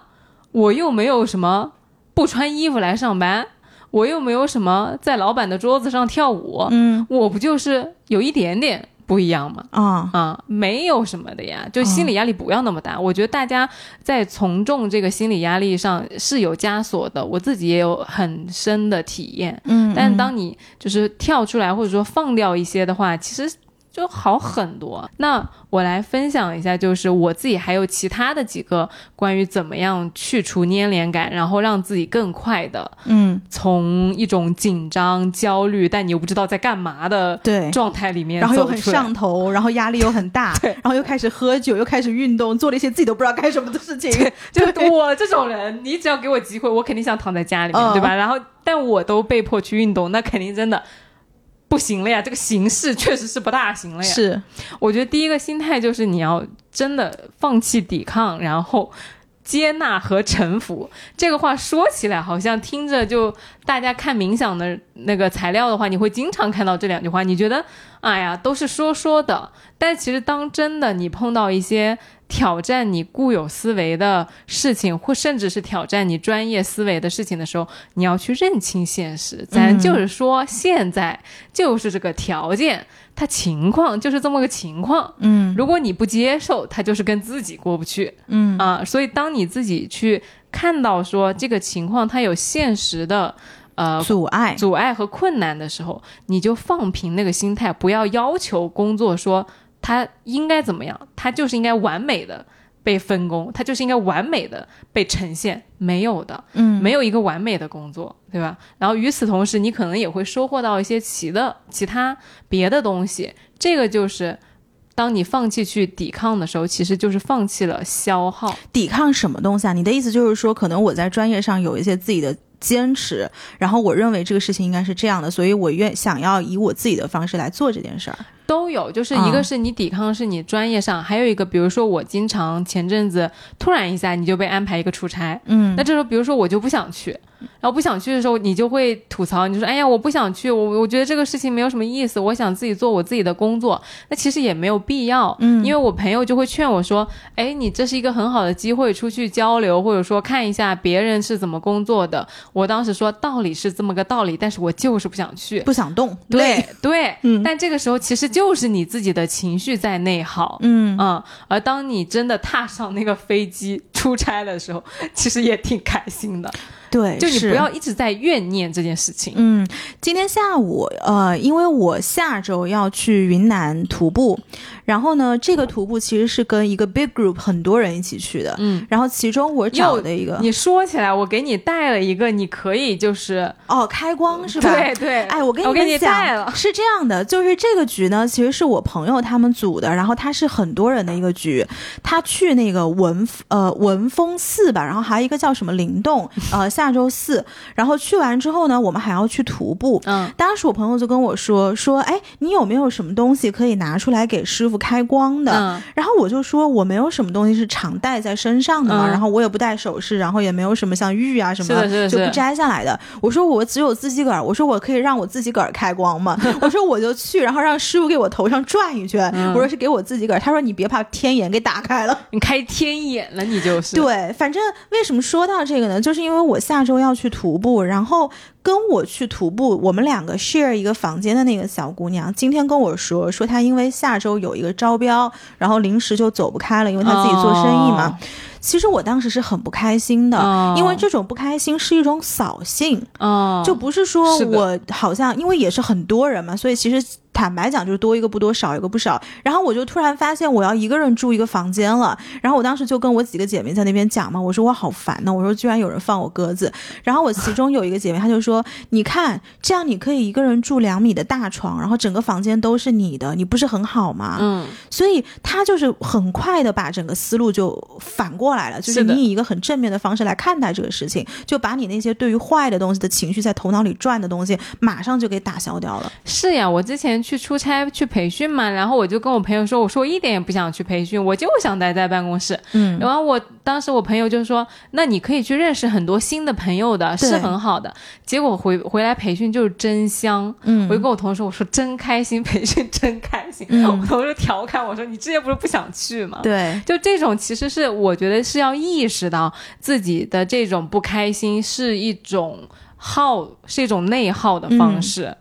我又没有什么不穿衣服来上班，我又没有什么在老板的桌子上跳舞，嗯我不就是有一点点不一样吗？啊，啊，没有什么的呀，就心理压力不要那么大。我觉得大家在从众这个心理压力上是有枷锁的，我自己也有很深的体验。嗯，但当你就是跳出来或者说放掉一些的话，其实就好很多。那我来分享一下，就是我自己还有其他的几个关于怎么样去除粘连感，然后让自己更快的嗯从一种紧张、焦虑，但你又不知道在干嘛的对。状态里面然后又很上头，然后压力又很大，*laughs* 对然后又开始喝酒，又开始运动，做了一些自己都不知道干什么的事情。*laughs* 就我这种人，你只要给我机会，我肯定想躺在家里面，嗯对吧？然后，但我都被迫去运动，那肯定真的不行了呀。这个形势确实是不大行了呀。是，我觉得第一个心态就是你要真的放弃抵抗，然后接纳和臣服。这个话说起来好像听着就大家看冥想的那个材料的话，你会经常看到这两句话。你觉得，哎呀，都是说说的，但其实当真的你碰到一些挑战你固有思维的事情，或甚至是挑战你专业思维的事情的时候，你要去认清现实。咱就是说，现在就是这个条件，它情况就是这么个情况。嗯如果你不接受，它就是跟自己过不去嗯啊。所以当你自己去看到说这个情况它有现实的呃阻碍，阻碍和困难的时候，你就放平那个心态，不要要求工作说它应该怎么样，它就是应该完美的被分工，它就是应该完美的被呈现，没有的，嗯没有一个完美的工作，对吧？然后与此同时，你可能也会收获到一些其的其他别的东西，这个就是。当你放弃去抵抗的时候，其实就是放弃了消耗。抵抗什么东西啊？你的意思就是说，可能我在专业上有一些自己的坚持，然后我认为这个事情应该是这样的，所以我愿想要以我自己的方式来做这件事儿。都有，就是一个是你抵抗是你专业上，还有一个，比如说我经常前阵子突然一下你就被安排一个出差，嗯那这时候比如说我就不想去，然后不想去的时候，你就会吐槽，你就说哎呀我不想去，我我觉得这个事情没有什么意思，我想自己做我自己的工作，那其实也没有必要，嗯因为我朋友就会劝我说，哎你这是一个很好的机会，出去交流或者说看一下别人是怎么工作的。我当时说道理是这么个道理，但是我就是不想去，不想动，对累，*laughs* 对，嗯但这个时候其实就是你自己的情绪在内耗。嗯嗯，而当你真的踏上那个飞机出差的时候，其实也挺开心的。对，就你不要一直在怨念这件事情。嗯，今天下午，呃，因为我下周要去云南徒步，然后呢，这个徒步其实是跟一个 big group 很多人一起去的，嗯，然后其中我找的一个，你说起来，我给你带了一个，你可以就是哦，开光是吧？对对，哎，我跟我给你们讲，带了。是这样的，就是这个局呢，其实是我朋友他们组的，然后他是很多人的一个局，他去那个文呃文峰寺吧，然后还有一个叫什么灵动，*laughs* 呃下周四，然后去完之后呢，我们还要去徒步。嗯当时我朋友就跟我说说，哎，你有没有什么东西可以拿出来给师傅开光的？嗯然后我就说我没有什么东西是常戴在身上的嘛，嗯然后我也不戴首饰，然后也没有什么像玉啊什么的就不摘下来的。我说我只有自己个儿，我说我可以让我自己个儿开光吗？*laughs* 我说我就去，然后让师傅给我头上转一圈。嗯我说是给我自己个儿，他说你别怕天眼给打开了。你开天眼了，你就是。对，反正为什么说到这个呢？就是因为我下周要去徒步，然后跟我去徒步，我们两个 share 一个房间的那个小姑娘，今天跟我说，说她因为下周有一个招标，然后临时就走不开了，因为她自己做生意嘛。其实我当时是很不开心的，哦因为这种不开心是一种扫兴，哦，就不是说我好像因为也是很多人嘛，所以其实坦白讲，就是多一个不多，少一个不少。然后我就突然发现，我要一个人住一个房间了。然后我当时就跟我几个姐妹在那边讲嘛，我说我好烦呢，我说居然有人放我鸽子。然后我其中有一个姐妹，她就说：“你看，这样你可以一个人住两米的大床，然后整个房间都是你的，你不是很好吗？”嗯，所以她就是很快的把整个思路就反过来了，就是你以一个很正面的方式来看待这个事情，就把你那些对于坏的东西的情绪在头脑里转的东西，马上就给打消掉了。是呀，我之前去出差去培训嘛，然后我就跟我朋友说，我说我一点也不想去培训，我就想待在办公室。嗯然后我当时我朋友就说，那你可以去认识很多新的朋友的，是很好的。结果回回来培训就是真香，嗯我就跟我同事说，我说真开心，培训真开心。嗯我同事调侃我说，你之前不是不想去吗？对，就这种，其实是我觉得是要意识到自己的这种不开心是一种耗，是一种内耗的方式。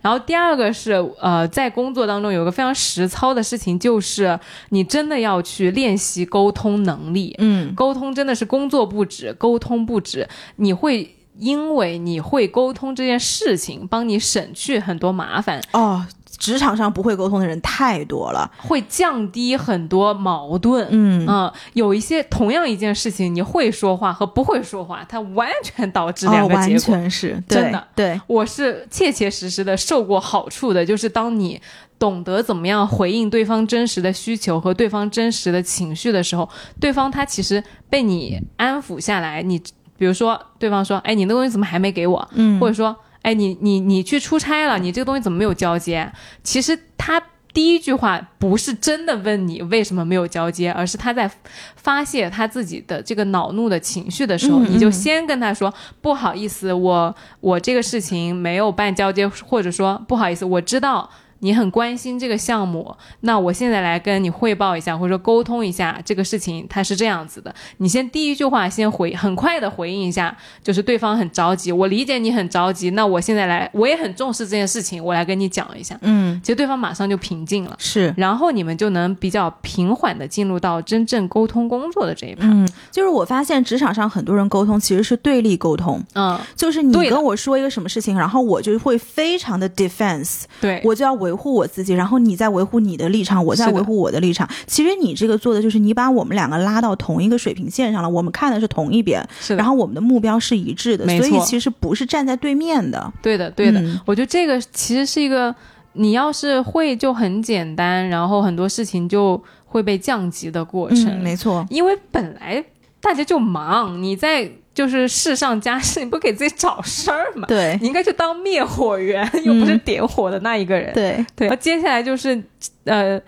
然后第二个是，呃，在工作当中有一个非常实操的事情，就是你真的要去练习沟通能力。嗯沟通真的是工作不止，沟通不止，你会因为你会沟通这件事情，帮你省去很多麻烦，哦，职场上不会沟通的人太多了。会降低很多矛盾。嗯嗯，有一些同样一件事情，你会说话和不会说话，它完全导致两个结果。全是真的对对，我是切切实实的受过好处的，就是当你懂得怎么样回应对方真实的需求和对方真实的情绪的时候，对方他其实被你安抚下来。你比如说，对方说：“哎，你那东西怎么还没给我？”嗯或者说：“哎，你你你去出差了，你这个东西怎么没有交接？”其实他。第一句话不是真的问你为什么没有交接，而是他在发泄他自己的这个恼怒的情绪的时候，嗯你就嗯先跟他说不好意思，我我这个事情没有办交接，或者说不好意思，我知道你很关心这个项目，那我现在来跟你汇报一下，或者说沟通一下这个事情，它是这样子的。你先第一句话先回，很快的回应一下，就是对方很着急，我理解你很着急，那我现在来，我也很重视这件事情，我来跟你讲一下。嗯其实对方马上就平静了。是。然后你们就能比较平缓的进入到真正沟通工作的这一趴。嗯，就是我发现职场上很多人沟通其实是对立沟通，嗯，就是你跟我说一个什么事情，然后我就会非常的 defense，对，我就要维护我自己，然后你在维护你的立场，我在维护我的立场。其实你这个做的就是你把我们两个拉到同一个水平线上了，我们看的是同一边，是然。后我们的目标是一致的，所以其实不是站在对面的。对的，对的。嗯我觉得这个其实是一个，你要是会就很简单，然后很多事情就会被降级的过程。嗯，没错。因为本来大家就忙，你在就是事上加事，你不给自己找事儿嘛？对你应该去当灭火员，又不是点火的那一个人。对，对，然后接下来就是呃。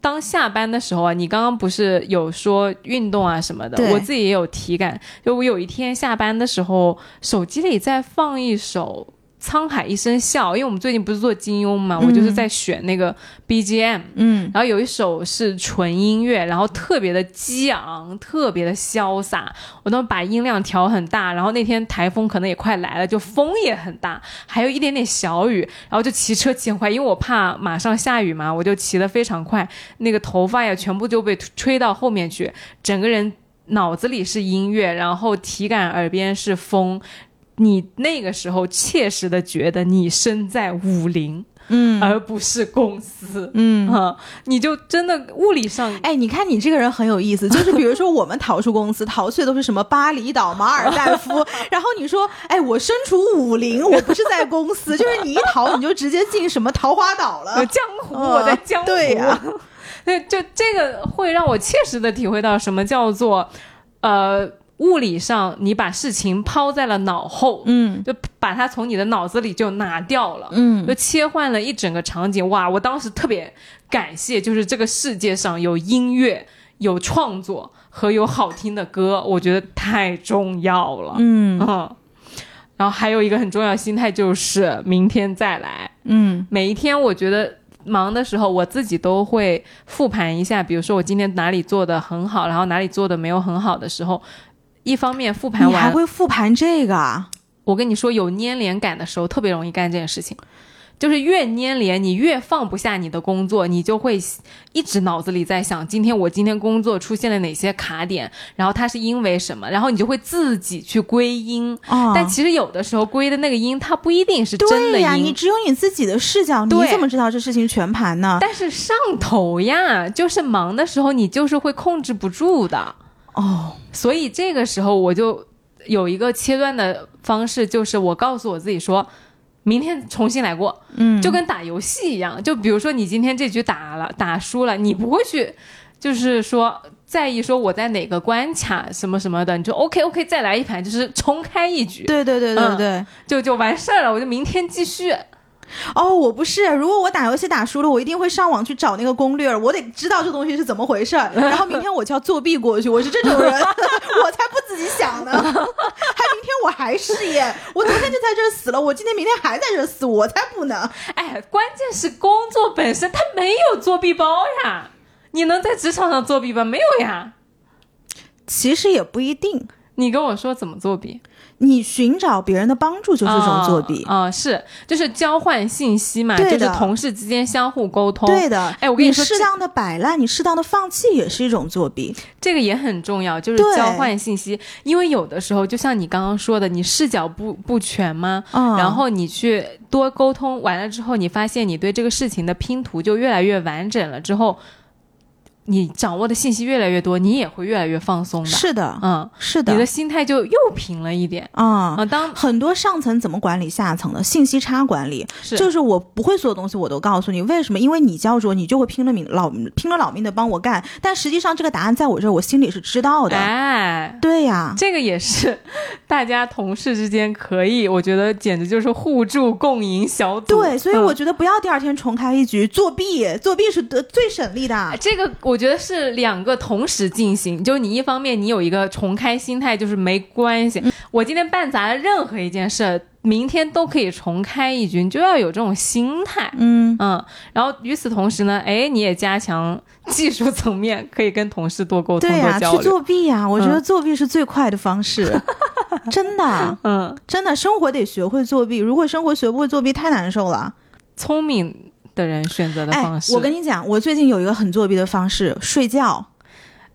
当下班的时候啊，你刚刚不是有说运动啊什么的，对我自己也有体感。就我有一天下班的时候，手机里在放一首《沧海一声笑》，因为我们最近不是做金庸嘛，我就是在选那个 BGM，嗯然后有一首是纯音乐，然后特别的激昂，特别的潇洒。我都把音量调很大，然后那天台风可能也快来了，就风也很大，还有一点点小雨，然后就骑车骑很快，因为我怕马上下雨嘛，我就骑得非常快，那个头发呀全部就被吹到后面去，整个人脑子里是音乐，然后体感耳边是风。你那个时候切实的觉得你身在武林，嗯而不是公司。嗯。啊，你就真的物理上，哎，你看你这个人很有意思，*laughs* 就是比如说我们逃出公司，逃去的都是什么巴厘岛、马尔代夫，*laughs* 然后你说，哎，我身处武林，我不是在公司，*laughs* 就是你一逃你就直接进什么桃花岛了呃，。江湖，嗯我在江湖。对呀对，就这个会让我切实的体会到什么叫做，呃，物理上你把事情抛在了脑后，嗯就把它从你的脑子里就拿掉了，嗯就切换了一整个场景。哇，我当时特别感谢，就是这个世界上有音乐、有创作和有好听的歌，我觉得太重要了。嗯嗯，然后还有一个很重要的心态就是明天再来。嗯每一天，我觉得忙的时候，我自己都会复盘一下，比如说我今天哪里做的很好，然后哪里做的没有很好的时候，一方面复盘完，你还会复盘这个啊？我跟你说，有粘连感的时候，特别容易干这件事情。就是越粘连，你越放不下你的工作，你就会一直脑子里在想，今天我今天工作出现了哪些卡点，然后它是因为什么，然后你就会自己去归因。哦但其实有的时候归的那个因，它不一定是真的对呀，你。只有你自己的视角，你怎么知道这事情全盘呢？但是上头呀，就是忙的时候，你就是会控制不住的。哦，所以这个时候我就有一个切断的方式，就是我告诉我自己说，明天重新来过，嗯，就跟打游戏一样。就比如说你今天这局打了打输了，你不会去，就是说在意说我在哪个关卡什么什么的，你就 OK OK 再来一盘，就是重开一局，对对对对嗯对。就就完事儿了，我就明天继续。哦，我不是，如果我打游戏打输了，我一定会上网去找那个攻略，我得知道这东西是怎么回事儿，*laughs* 然后明天我就要作弊过去，我是这种人，*laughs* 我才不自己想呢，还明天我还试验，我昨天就在这儿死了，我今天明天还在这儿死，我才不呢。哎，关键是工作本身它没有作弊包呀，你能在职场上作弊吗？没有呀。其实也不一定，你跟我说怎么作弊？你寻找别人的帮助就是一种作弊。啊、啊是就是交换信息嘛，就是同事之间相互沟通。对的，哎我跟你说这适当的摆烂，你适当的放弃也是一种作弊。这个也很重要，就是交换信息，因为有的时候就像你刚刚说的，你视角不不全嘛，嗯，然后你去多沟通完了之后，你发现你对这个事情的拼图就越来越完整了之后，你掌握的信息越来越多，你也会越来越放松的。是的，嗯，是的，你的心态就又平了一点。啊、啊，当很多上层怎么管理下层的信息差管理，是就是我不会所有东西我都告诉你，为什么？因为你焦灼，你就会拼了命老拼了老命的帮我干，但实际上这个答案在我这儿，我心里是知道的。哎，对呀，这个也是大家同事之间可以，我觉得简直就是互助共赢小组。对，所以嗯我觉得不要第二天重开一局作弊，作弊是得最省力的。这个我觉得是两个同时进行，就你一方面你有一个重开心态，就是没关系，我今天办砸了任何一件事儿，明天都可以重开一局，你就要有这种心态。嗯，嗯，然后与此同时呢，哎，你也加强技术层面，可以跟同事多沟通、对呀、多交流。去作弊呀、我觉得嗯作弊是最快的方式，*laughs* 真的，嗯，真的，生活得学会作弊。如果生活学不会作弊，太难受了。聪明的人选择的方，式。我跟你讲，我最近有一个很作弊的方式，睡觉。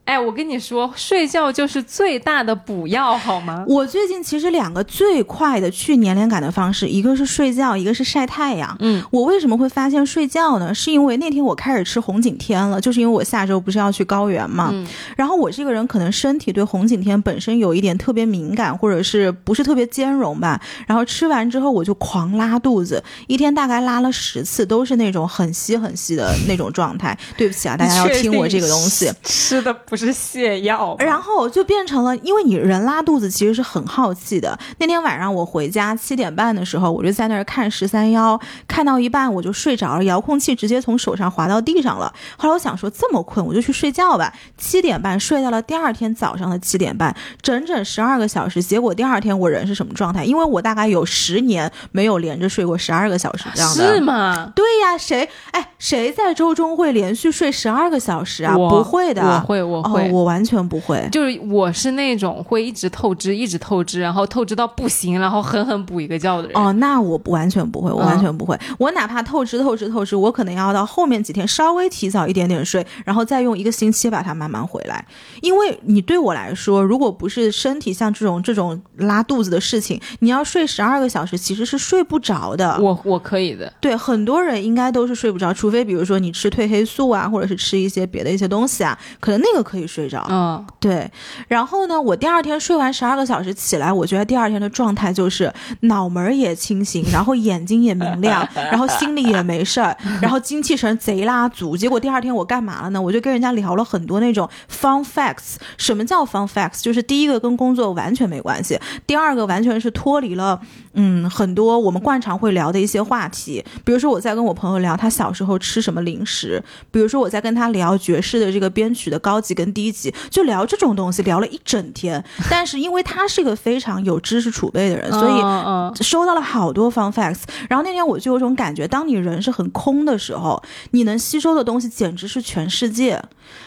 哎，我跟你说，睡觉就是最大的补药，好吗？我最近其实两个最快的去年龄感的方式，一个是睡觉，一个是晒太阳。嗯，我为什么会发现睡觉呢？是因为那天我开始吃红景天了，就是因为我下周不是要去高原嘛。嗯然后我这个人可能身体对红景天本身有一点特别敏感，或者是不是特别兼容吧。然后吃完之后我就狂拉肚子，一天大概拉了十次，都是那种很稀很稀的那种状态。对不起啊，大家要听我这个东西。吃的不是泻药，然后就变成了，因为你人拉肚子其实是很好气的。那天晚上我回家七点半的时候，我就在那儿看十三幺，看到一半我就睡着了，遥控器直接从手上滑到地上了。后来我想说这么困，我就去睡觉吧。七点半睡到了第二天早上的七点半，整整十二个小时。结果第二天我人是什么状态？因为我大概有十年没有连着睡过十二个小时这样的。是吗？对呀，谁哎谁在周中会连续睡十二个小时啊？不会的，我会，我会。哦，我完全不会。就是我是那种会一直透支，一直透支，然后透支到不行，然后狠狠补一个觉的人。哦，那我不完全不会，我嗯完全不会。我哪怕透支、透支、透支，我可能要到后面几天稍微提早一点点睡，然后再用一个星期把它慢慢回来。因为你对我来说，如果不是身体像这种这种拉肚子的事情，你要睡十二个小时，其实是睡不着的。我我可以的，对很多人应该都是睡不着，除非比如说你吃褪黑素啊，或者是吃一些别的一些东西啊，可能那个可以睡着。嗯，对，然后呢，我第二天睡完十二个小时起来，我觉得第二天的状态就是脑门儿也清醒，然后眼睛也明亮，然后心里也没事儿，然后精气神贼拉足。结果第二天我干嘛了呢？我就跟人家聊了很多那种 fun facts。什么叫 fun facts？就是第一个跟工作完全没关系，第二个完全是脱离了嗯很多我们惯常会聊的一些话题。比如说我在跟我朋友聊他小时候吃什么零食，比如说我在跟他聊爵士的这个编曲的高级跟低级，就聊这种东西，聊了一整天。*laughs* 但是因为他是一个非常有知识储备的人，所以收到了好多 fun facts。然后那天我就有种感觉，当你人是很空的时候，你能吸收的东西简直是全世界。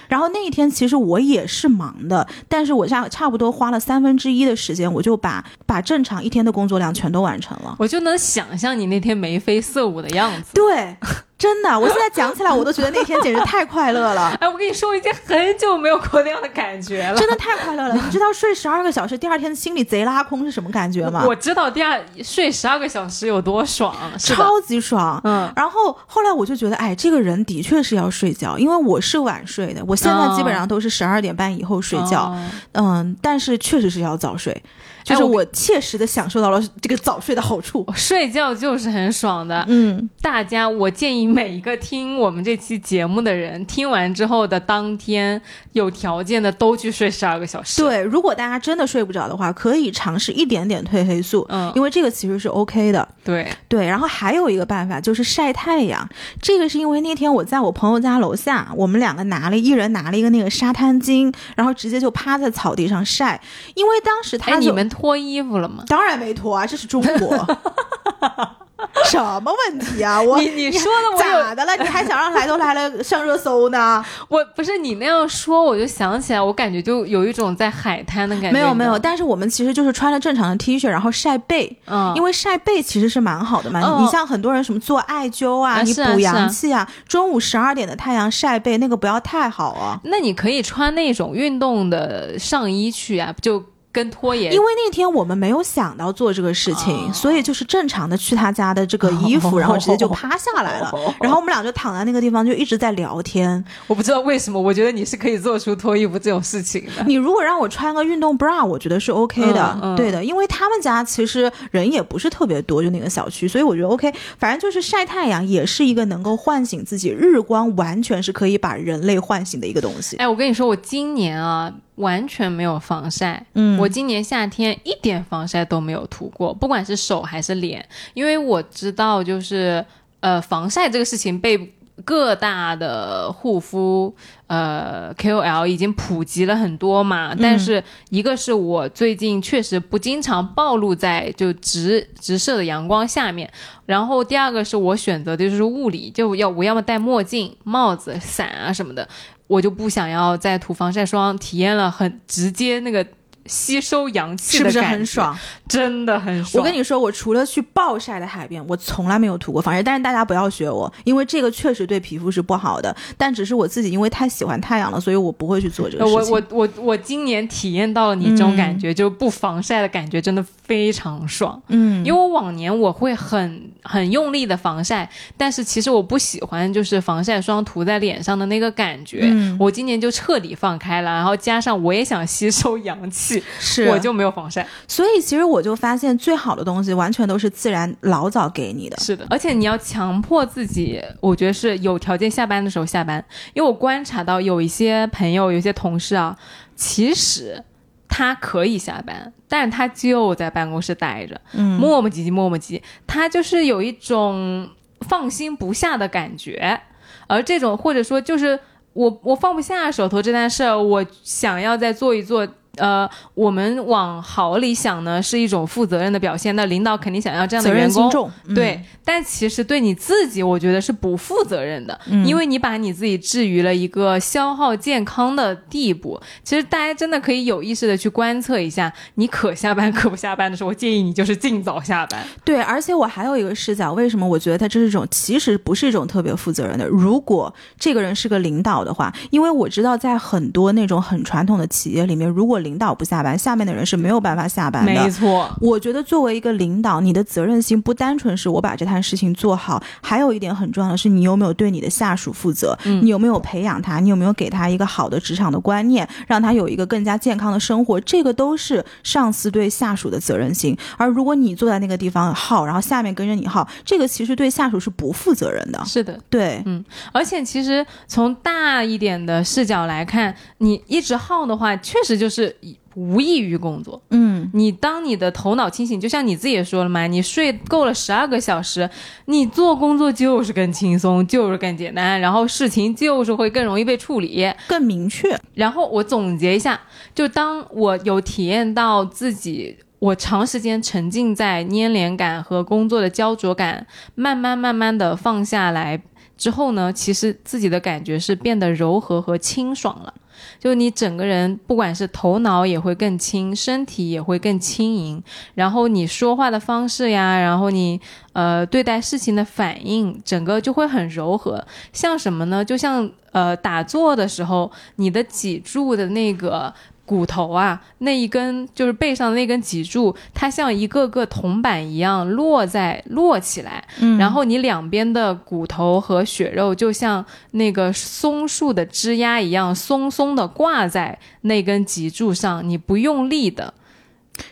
然后那一天其实我也是忙的，但是我差差不多花了三分之一的时间，我就把把正常一天的工作量全都完成了。我就能想象你那天眉飞色舞的样子。对。真的，我现在讲起来，我都觉得那天简直太快乐了。哎，我跟你说，我已经很久没有过那样的感觉了。真的太快乐了！你知道睡十二个小时，第二天心里贼拉空是什么感觉吗？我知道第二睡十二个小时有多爽，超级爽。嗯。然后后来我就觉得，哎，这个人的确是要睡觉，因为我是晚睡的，我现在基本上都是十二点半以后睡觉。嗯，但是确实是要早睡。就是我切实的享受到了这个早睡的好处，睡觉就是很爽的。嗯，大家，我建议每一个听我们这期节目的人，听完之后的当天有条件的都去睡十二个小时。对，如果大家真的睡不着的话，可以尝试一点点褪黑素，嗯，因为这个其实是 OK 的。对对，然后还有一个办法就是晒太阳，这个是因为那天我在我朋友家楼下，我们两个拿了一人拿了一个那个沙滩巾，然后直接就趴在草地上晒，因为当时他你们。脱衣服了吗？当然没脱啊，这是中国。*laughs* *laughs* 什么问题啊？我你你说的我咋的了？你还想让来都来了上热搜呢？*laughs* 我不是你那样说，我就想起来，我感觉就有一种在海滩的感觉。没有没有，但是我们其实就是穿了正常的 T 恤，然后晒背。嗯，因为晒背其实是蛮好的嘛。你像很多人什么做艾灸啊，你补阳气啊，中午十二点的太阳晒背，那个不要太好啊。那你可以穿那种运动的上衣去啊，就。跟拖延，因为那天我们没有想到做这个事情，所以就是正常的去他家的这个衣服，*laughs* 然后直接就趴下来了，然后我们俩就躺在那个地方就一直在聊天。我不知道为什么，我觉得你是可以做出脱衣服这种事情的。你如果让我穿个运动 bra，我觉得是 OK 的，对的，因为他们家其实人也不是特别多，就那个小区，所以我觉得 OK。反正就是晒太阳也是一个能够唤醒自己，日光完全是可以把人类唤醒的一个东西。哎，我跟你说，我今年啊。完全没有防晒，嗯，我今年夏天一点防晒都没有涂过，不管是手还是脸，因为我知道就是呃防晒这个事情被各大的护肤呃 KOL 已经普及了很多嘛，但是一个是我最近确实不经常暴露在就直直射的阳光下面，然后第二个是我选择的就是物理，就要我要么戴墨镜、帽子、伞啊什么的。我就不想要再涂防晒霜，体验了很直接那个。吸收阳气是不是很爽？真的很爽。我跟你说，我除了去暴晒的海边，我从来没有涂过防晒。但是大家不要学我，因为这个确实对皮肤是不好的。但只是我自己因为太喜欢太阳了，所以我不会去做这个事情。我我我我今年体验到了你这种感觉，就不防晒的感觉，真的非常爽。嗯，因为我往年我会很很用力的防晒，但是其实我不喜欢就是防晒霜涂在脸上的那个感觉。嗯，我今年就彻底放开了，然后加上我也想吸收阳气。是，我就没有防晒，所以其实我就发现最好的东西完全都是自然老早给你的。是的，而且你要强迫自己，我觉得是有条件下班的时候下班。因为我观察到有一些朋友、有些同事啊，其实他可以下班，但是他就在办公室待着，嗯，磨磨唧唧，磨磨唧，他就是有一种放心不下的感觉。而这种或者说就是我我放不下手头这件事儿，我想要再做一做。呃，我们往好里想呢，是一种负责任的表现。那领导肯定想要这样的员工，对。但其实对你自己，我觉得是不负责任的，因为你把你自己置于了一个消耗健康的地步。其实大家真的可以有意识的去观测一下，你可下班可不下班的时候，我建议你就是尽早下班。对，而且我还有一个视角，为什么我觉得他这是一种其实不是一种特别负责任的？如果这个人是个领导的话，因为我知道在很多那种很传统的企业里面，如果领导不下班，下面的人是没有办法下班的。没错，我觉得作为一个领导，你的责任心不单纯是我把这摊事情做好，还有一点很重要的是，你有没有对你的下属负责？你有没有培养他？你有没有给他一个好的职场的观念，让他有一个更加健康的生活？这个都是上司对下属的责任心。而如果你坐在那个地方耗，然后下面跟着你耗，这个其实对下属是不负责任的。是的，对，嗯，而且其实从大一点的视角来看，你一直耗的话，确实就是无异于工作，嗯，你当你的头脑清醒，就像你自己也说了嘛，你睡够了十二个小时，你做工作就是更轻松，就是更简单，然后事情就是会更容易被处理，更明确。然后我总结一下，就当我有体验到自己，我长时间沉浸在粘连感和工作的焦灼感，慢慢慢慢的放下来。之后呢，其实自己的感觉是变得柔和和清爽了。就你整个人，不管是头脑也会更轻，身体也会更轻盈，然后你说话的方式呀，然后你呃对待事情的反应，整个就会很柔和。像什么呢？就像呃打坐的时候，你的脊柱的那个。骨头啊，那一根就是背上的那根脊柱，它像一个个铜板一样落在落起来，然后你两边的骨头和血肉就像那个松树的枝丫一样松松的挂在那根脊柱上，你不用力的，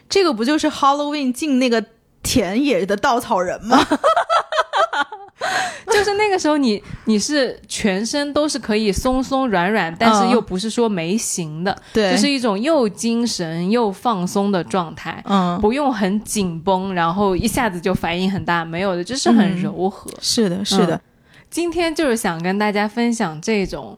这个不就是 Halloween 进那个田野的稻草人吗？*laughs* *laughs* 就是那个时候，你你是全身都是可以松松软软，但是又不是说没形的，对，就是一种又精神又放松的状态，嗯，不用很紧绷，然后一下子就反应很大，没有的，就是很柔和。是的，是的。今天就是想跟大家分享这种。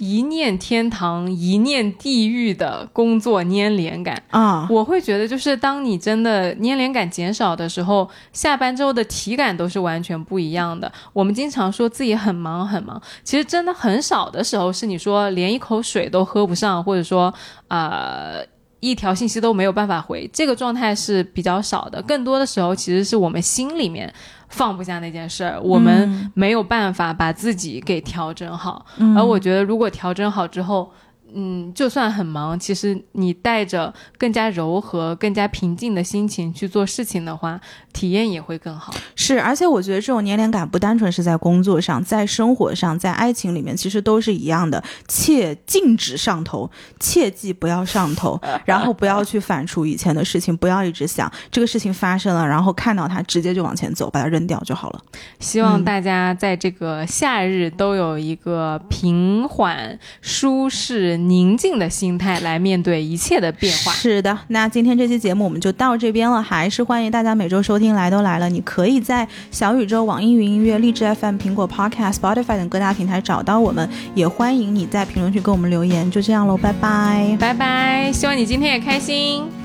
一念天堂，一念地狱的工作粘连感啊！我会觉得，就是当你真的粘连感减少的时候，下班之后的体感都是完全不一样的。我们经常说自己很忙很忙，其实真的很少的时候是你说连一口水都喝不上，或者说呃一条信息都没有办法回，这个状态是比较少的。更多的时候，其实是我们心里面。放不下那件事儿，我们没有办法把自己给调整好。而我觉得，如果调整好之后，嗯，就算很忙，其实你带着更加柔和、更加平静的心情去做事情的话，体验也会更好。是，而且我觉得这种粘连感不单纯是在工作上，在生活上，在爱情里面，其实都是一样的。切禁止上头，切记不要上头，*laughs* 然后不要去反刍以前的事情，不要一直想这个事情发生了，然后看到它直接就往前走，把它扔掉就好了。希望大家在这个夏日都有一个平缓、舒适。宁静的心态来面对一切的变化。是的，那今天这期节目我们就到这边了，还是欢迎大家每周收听。来都来了，你可以在小宇宙、网易云音乐、荔枝 FM、苹果 Podcast、Spotify 等各大平台找到我们，也欢迎你在评论区给我们留言。就这样喽，拜拜，拜拜，希望你今天也开心。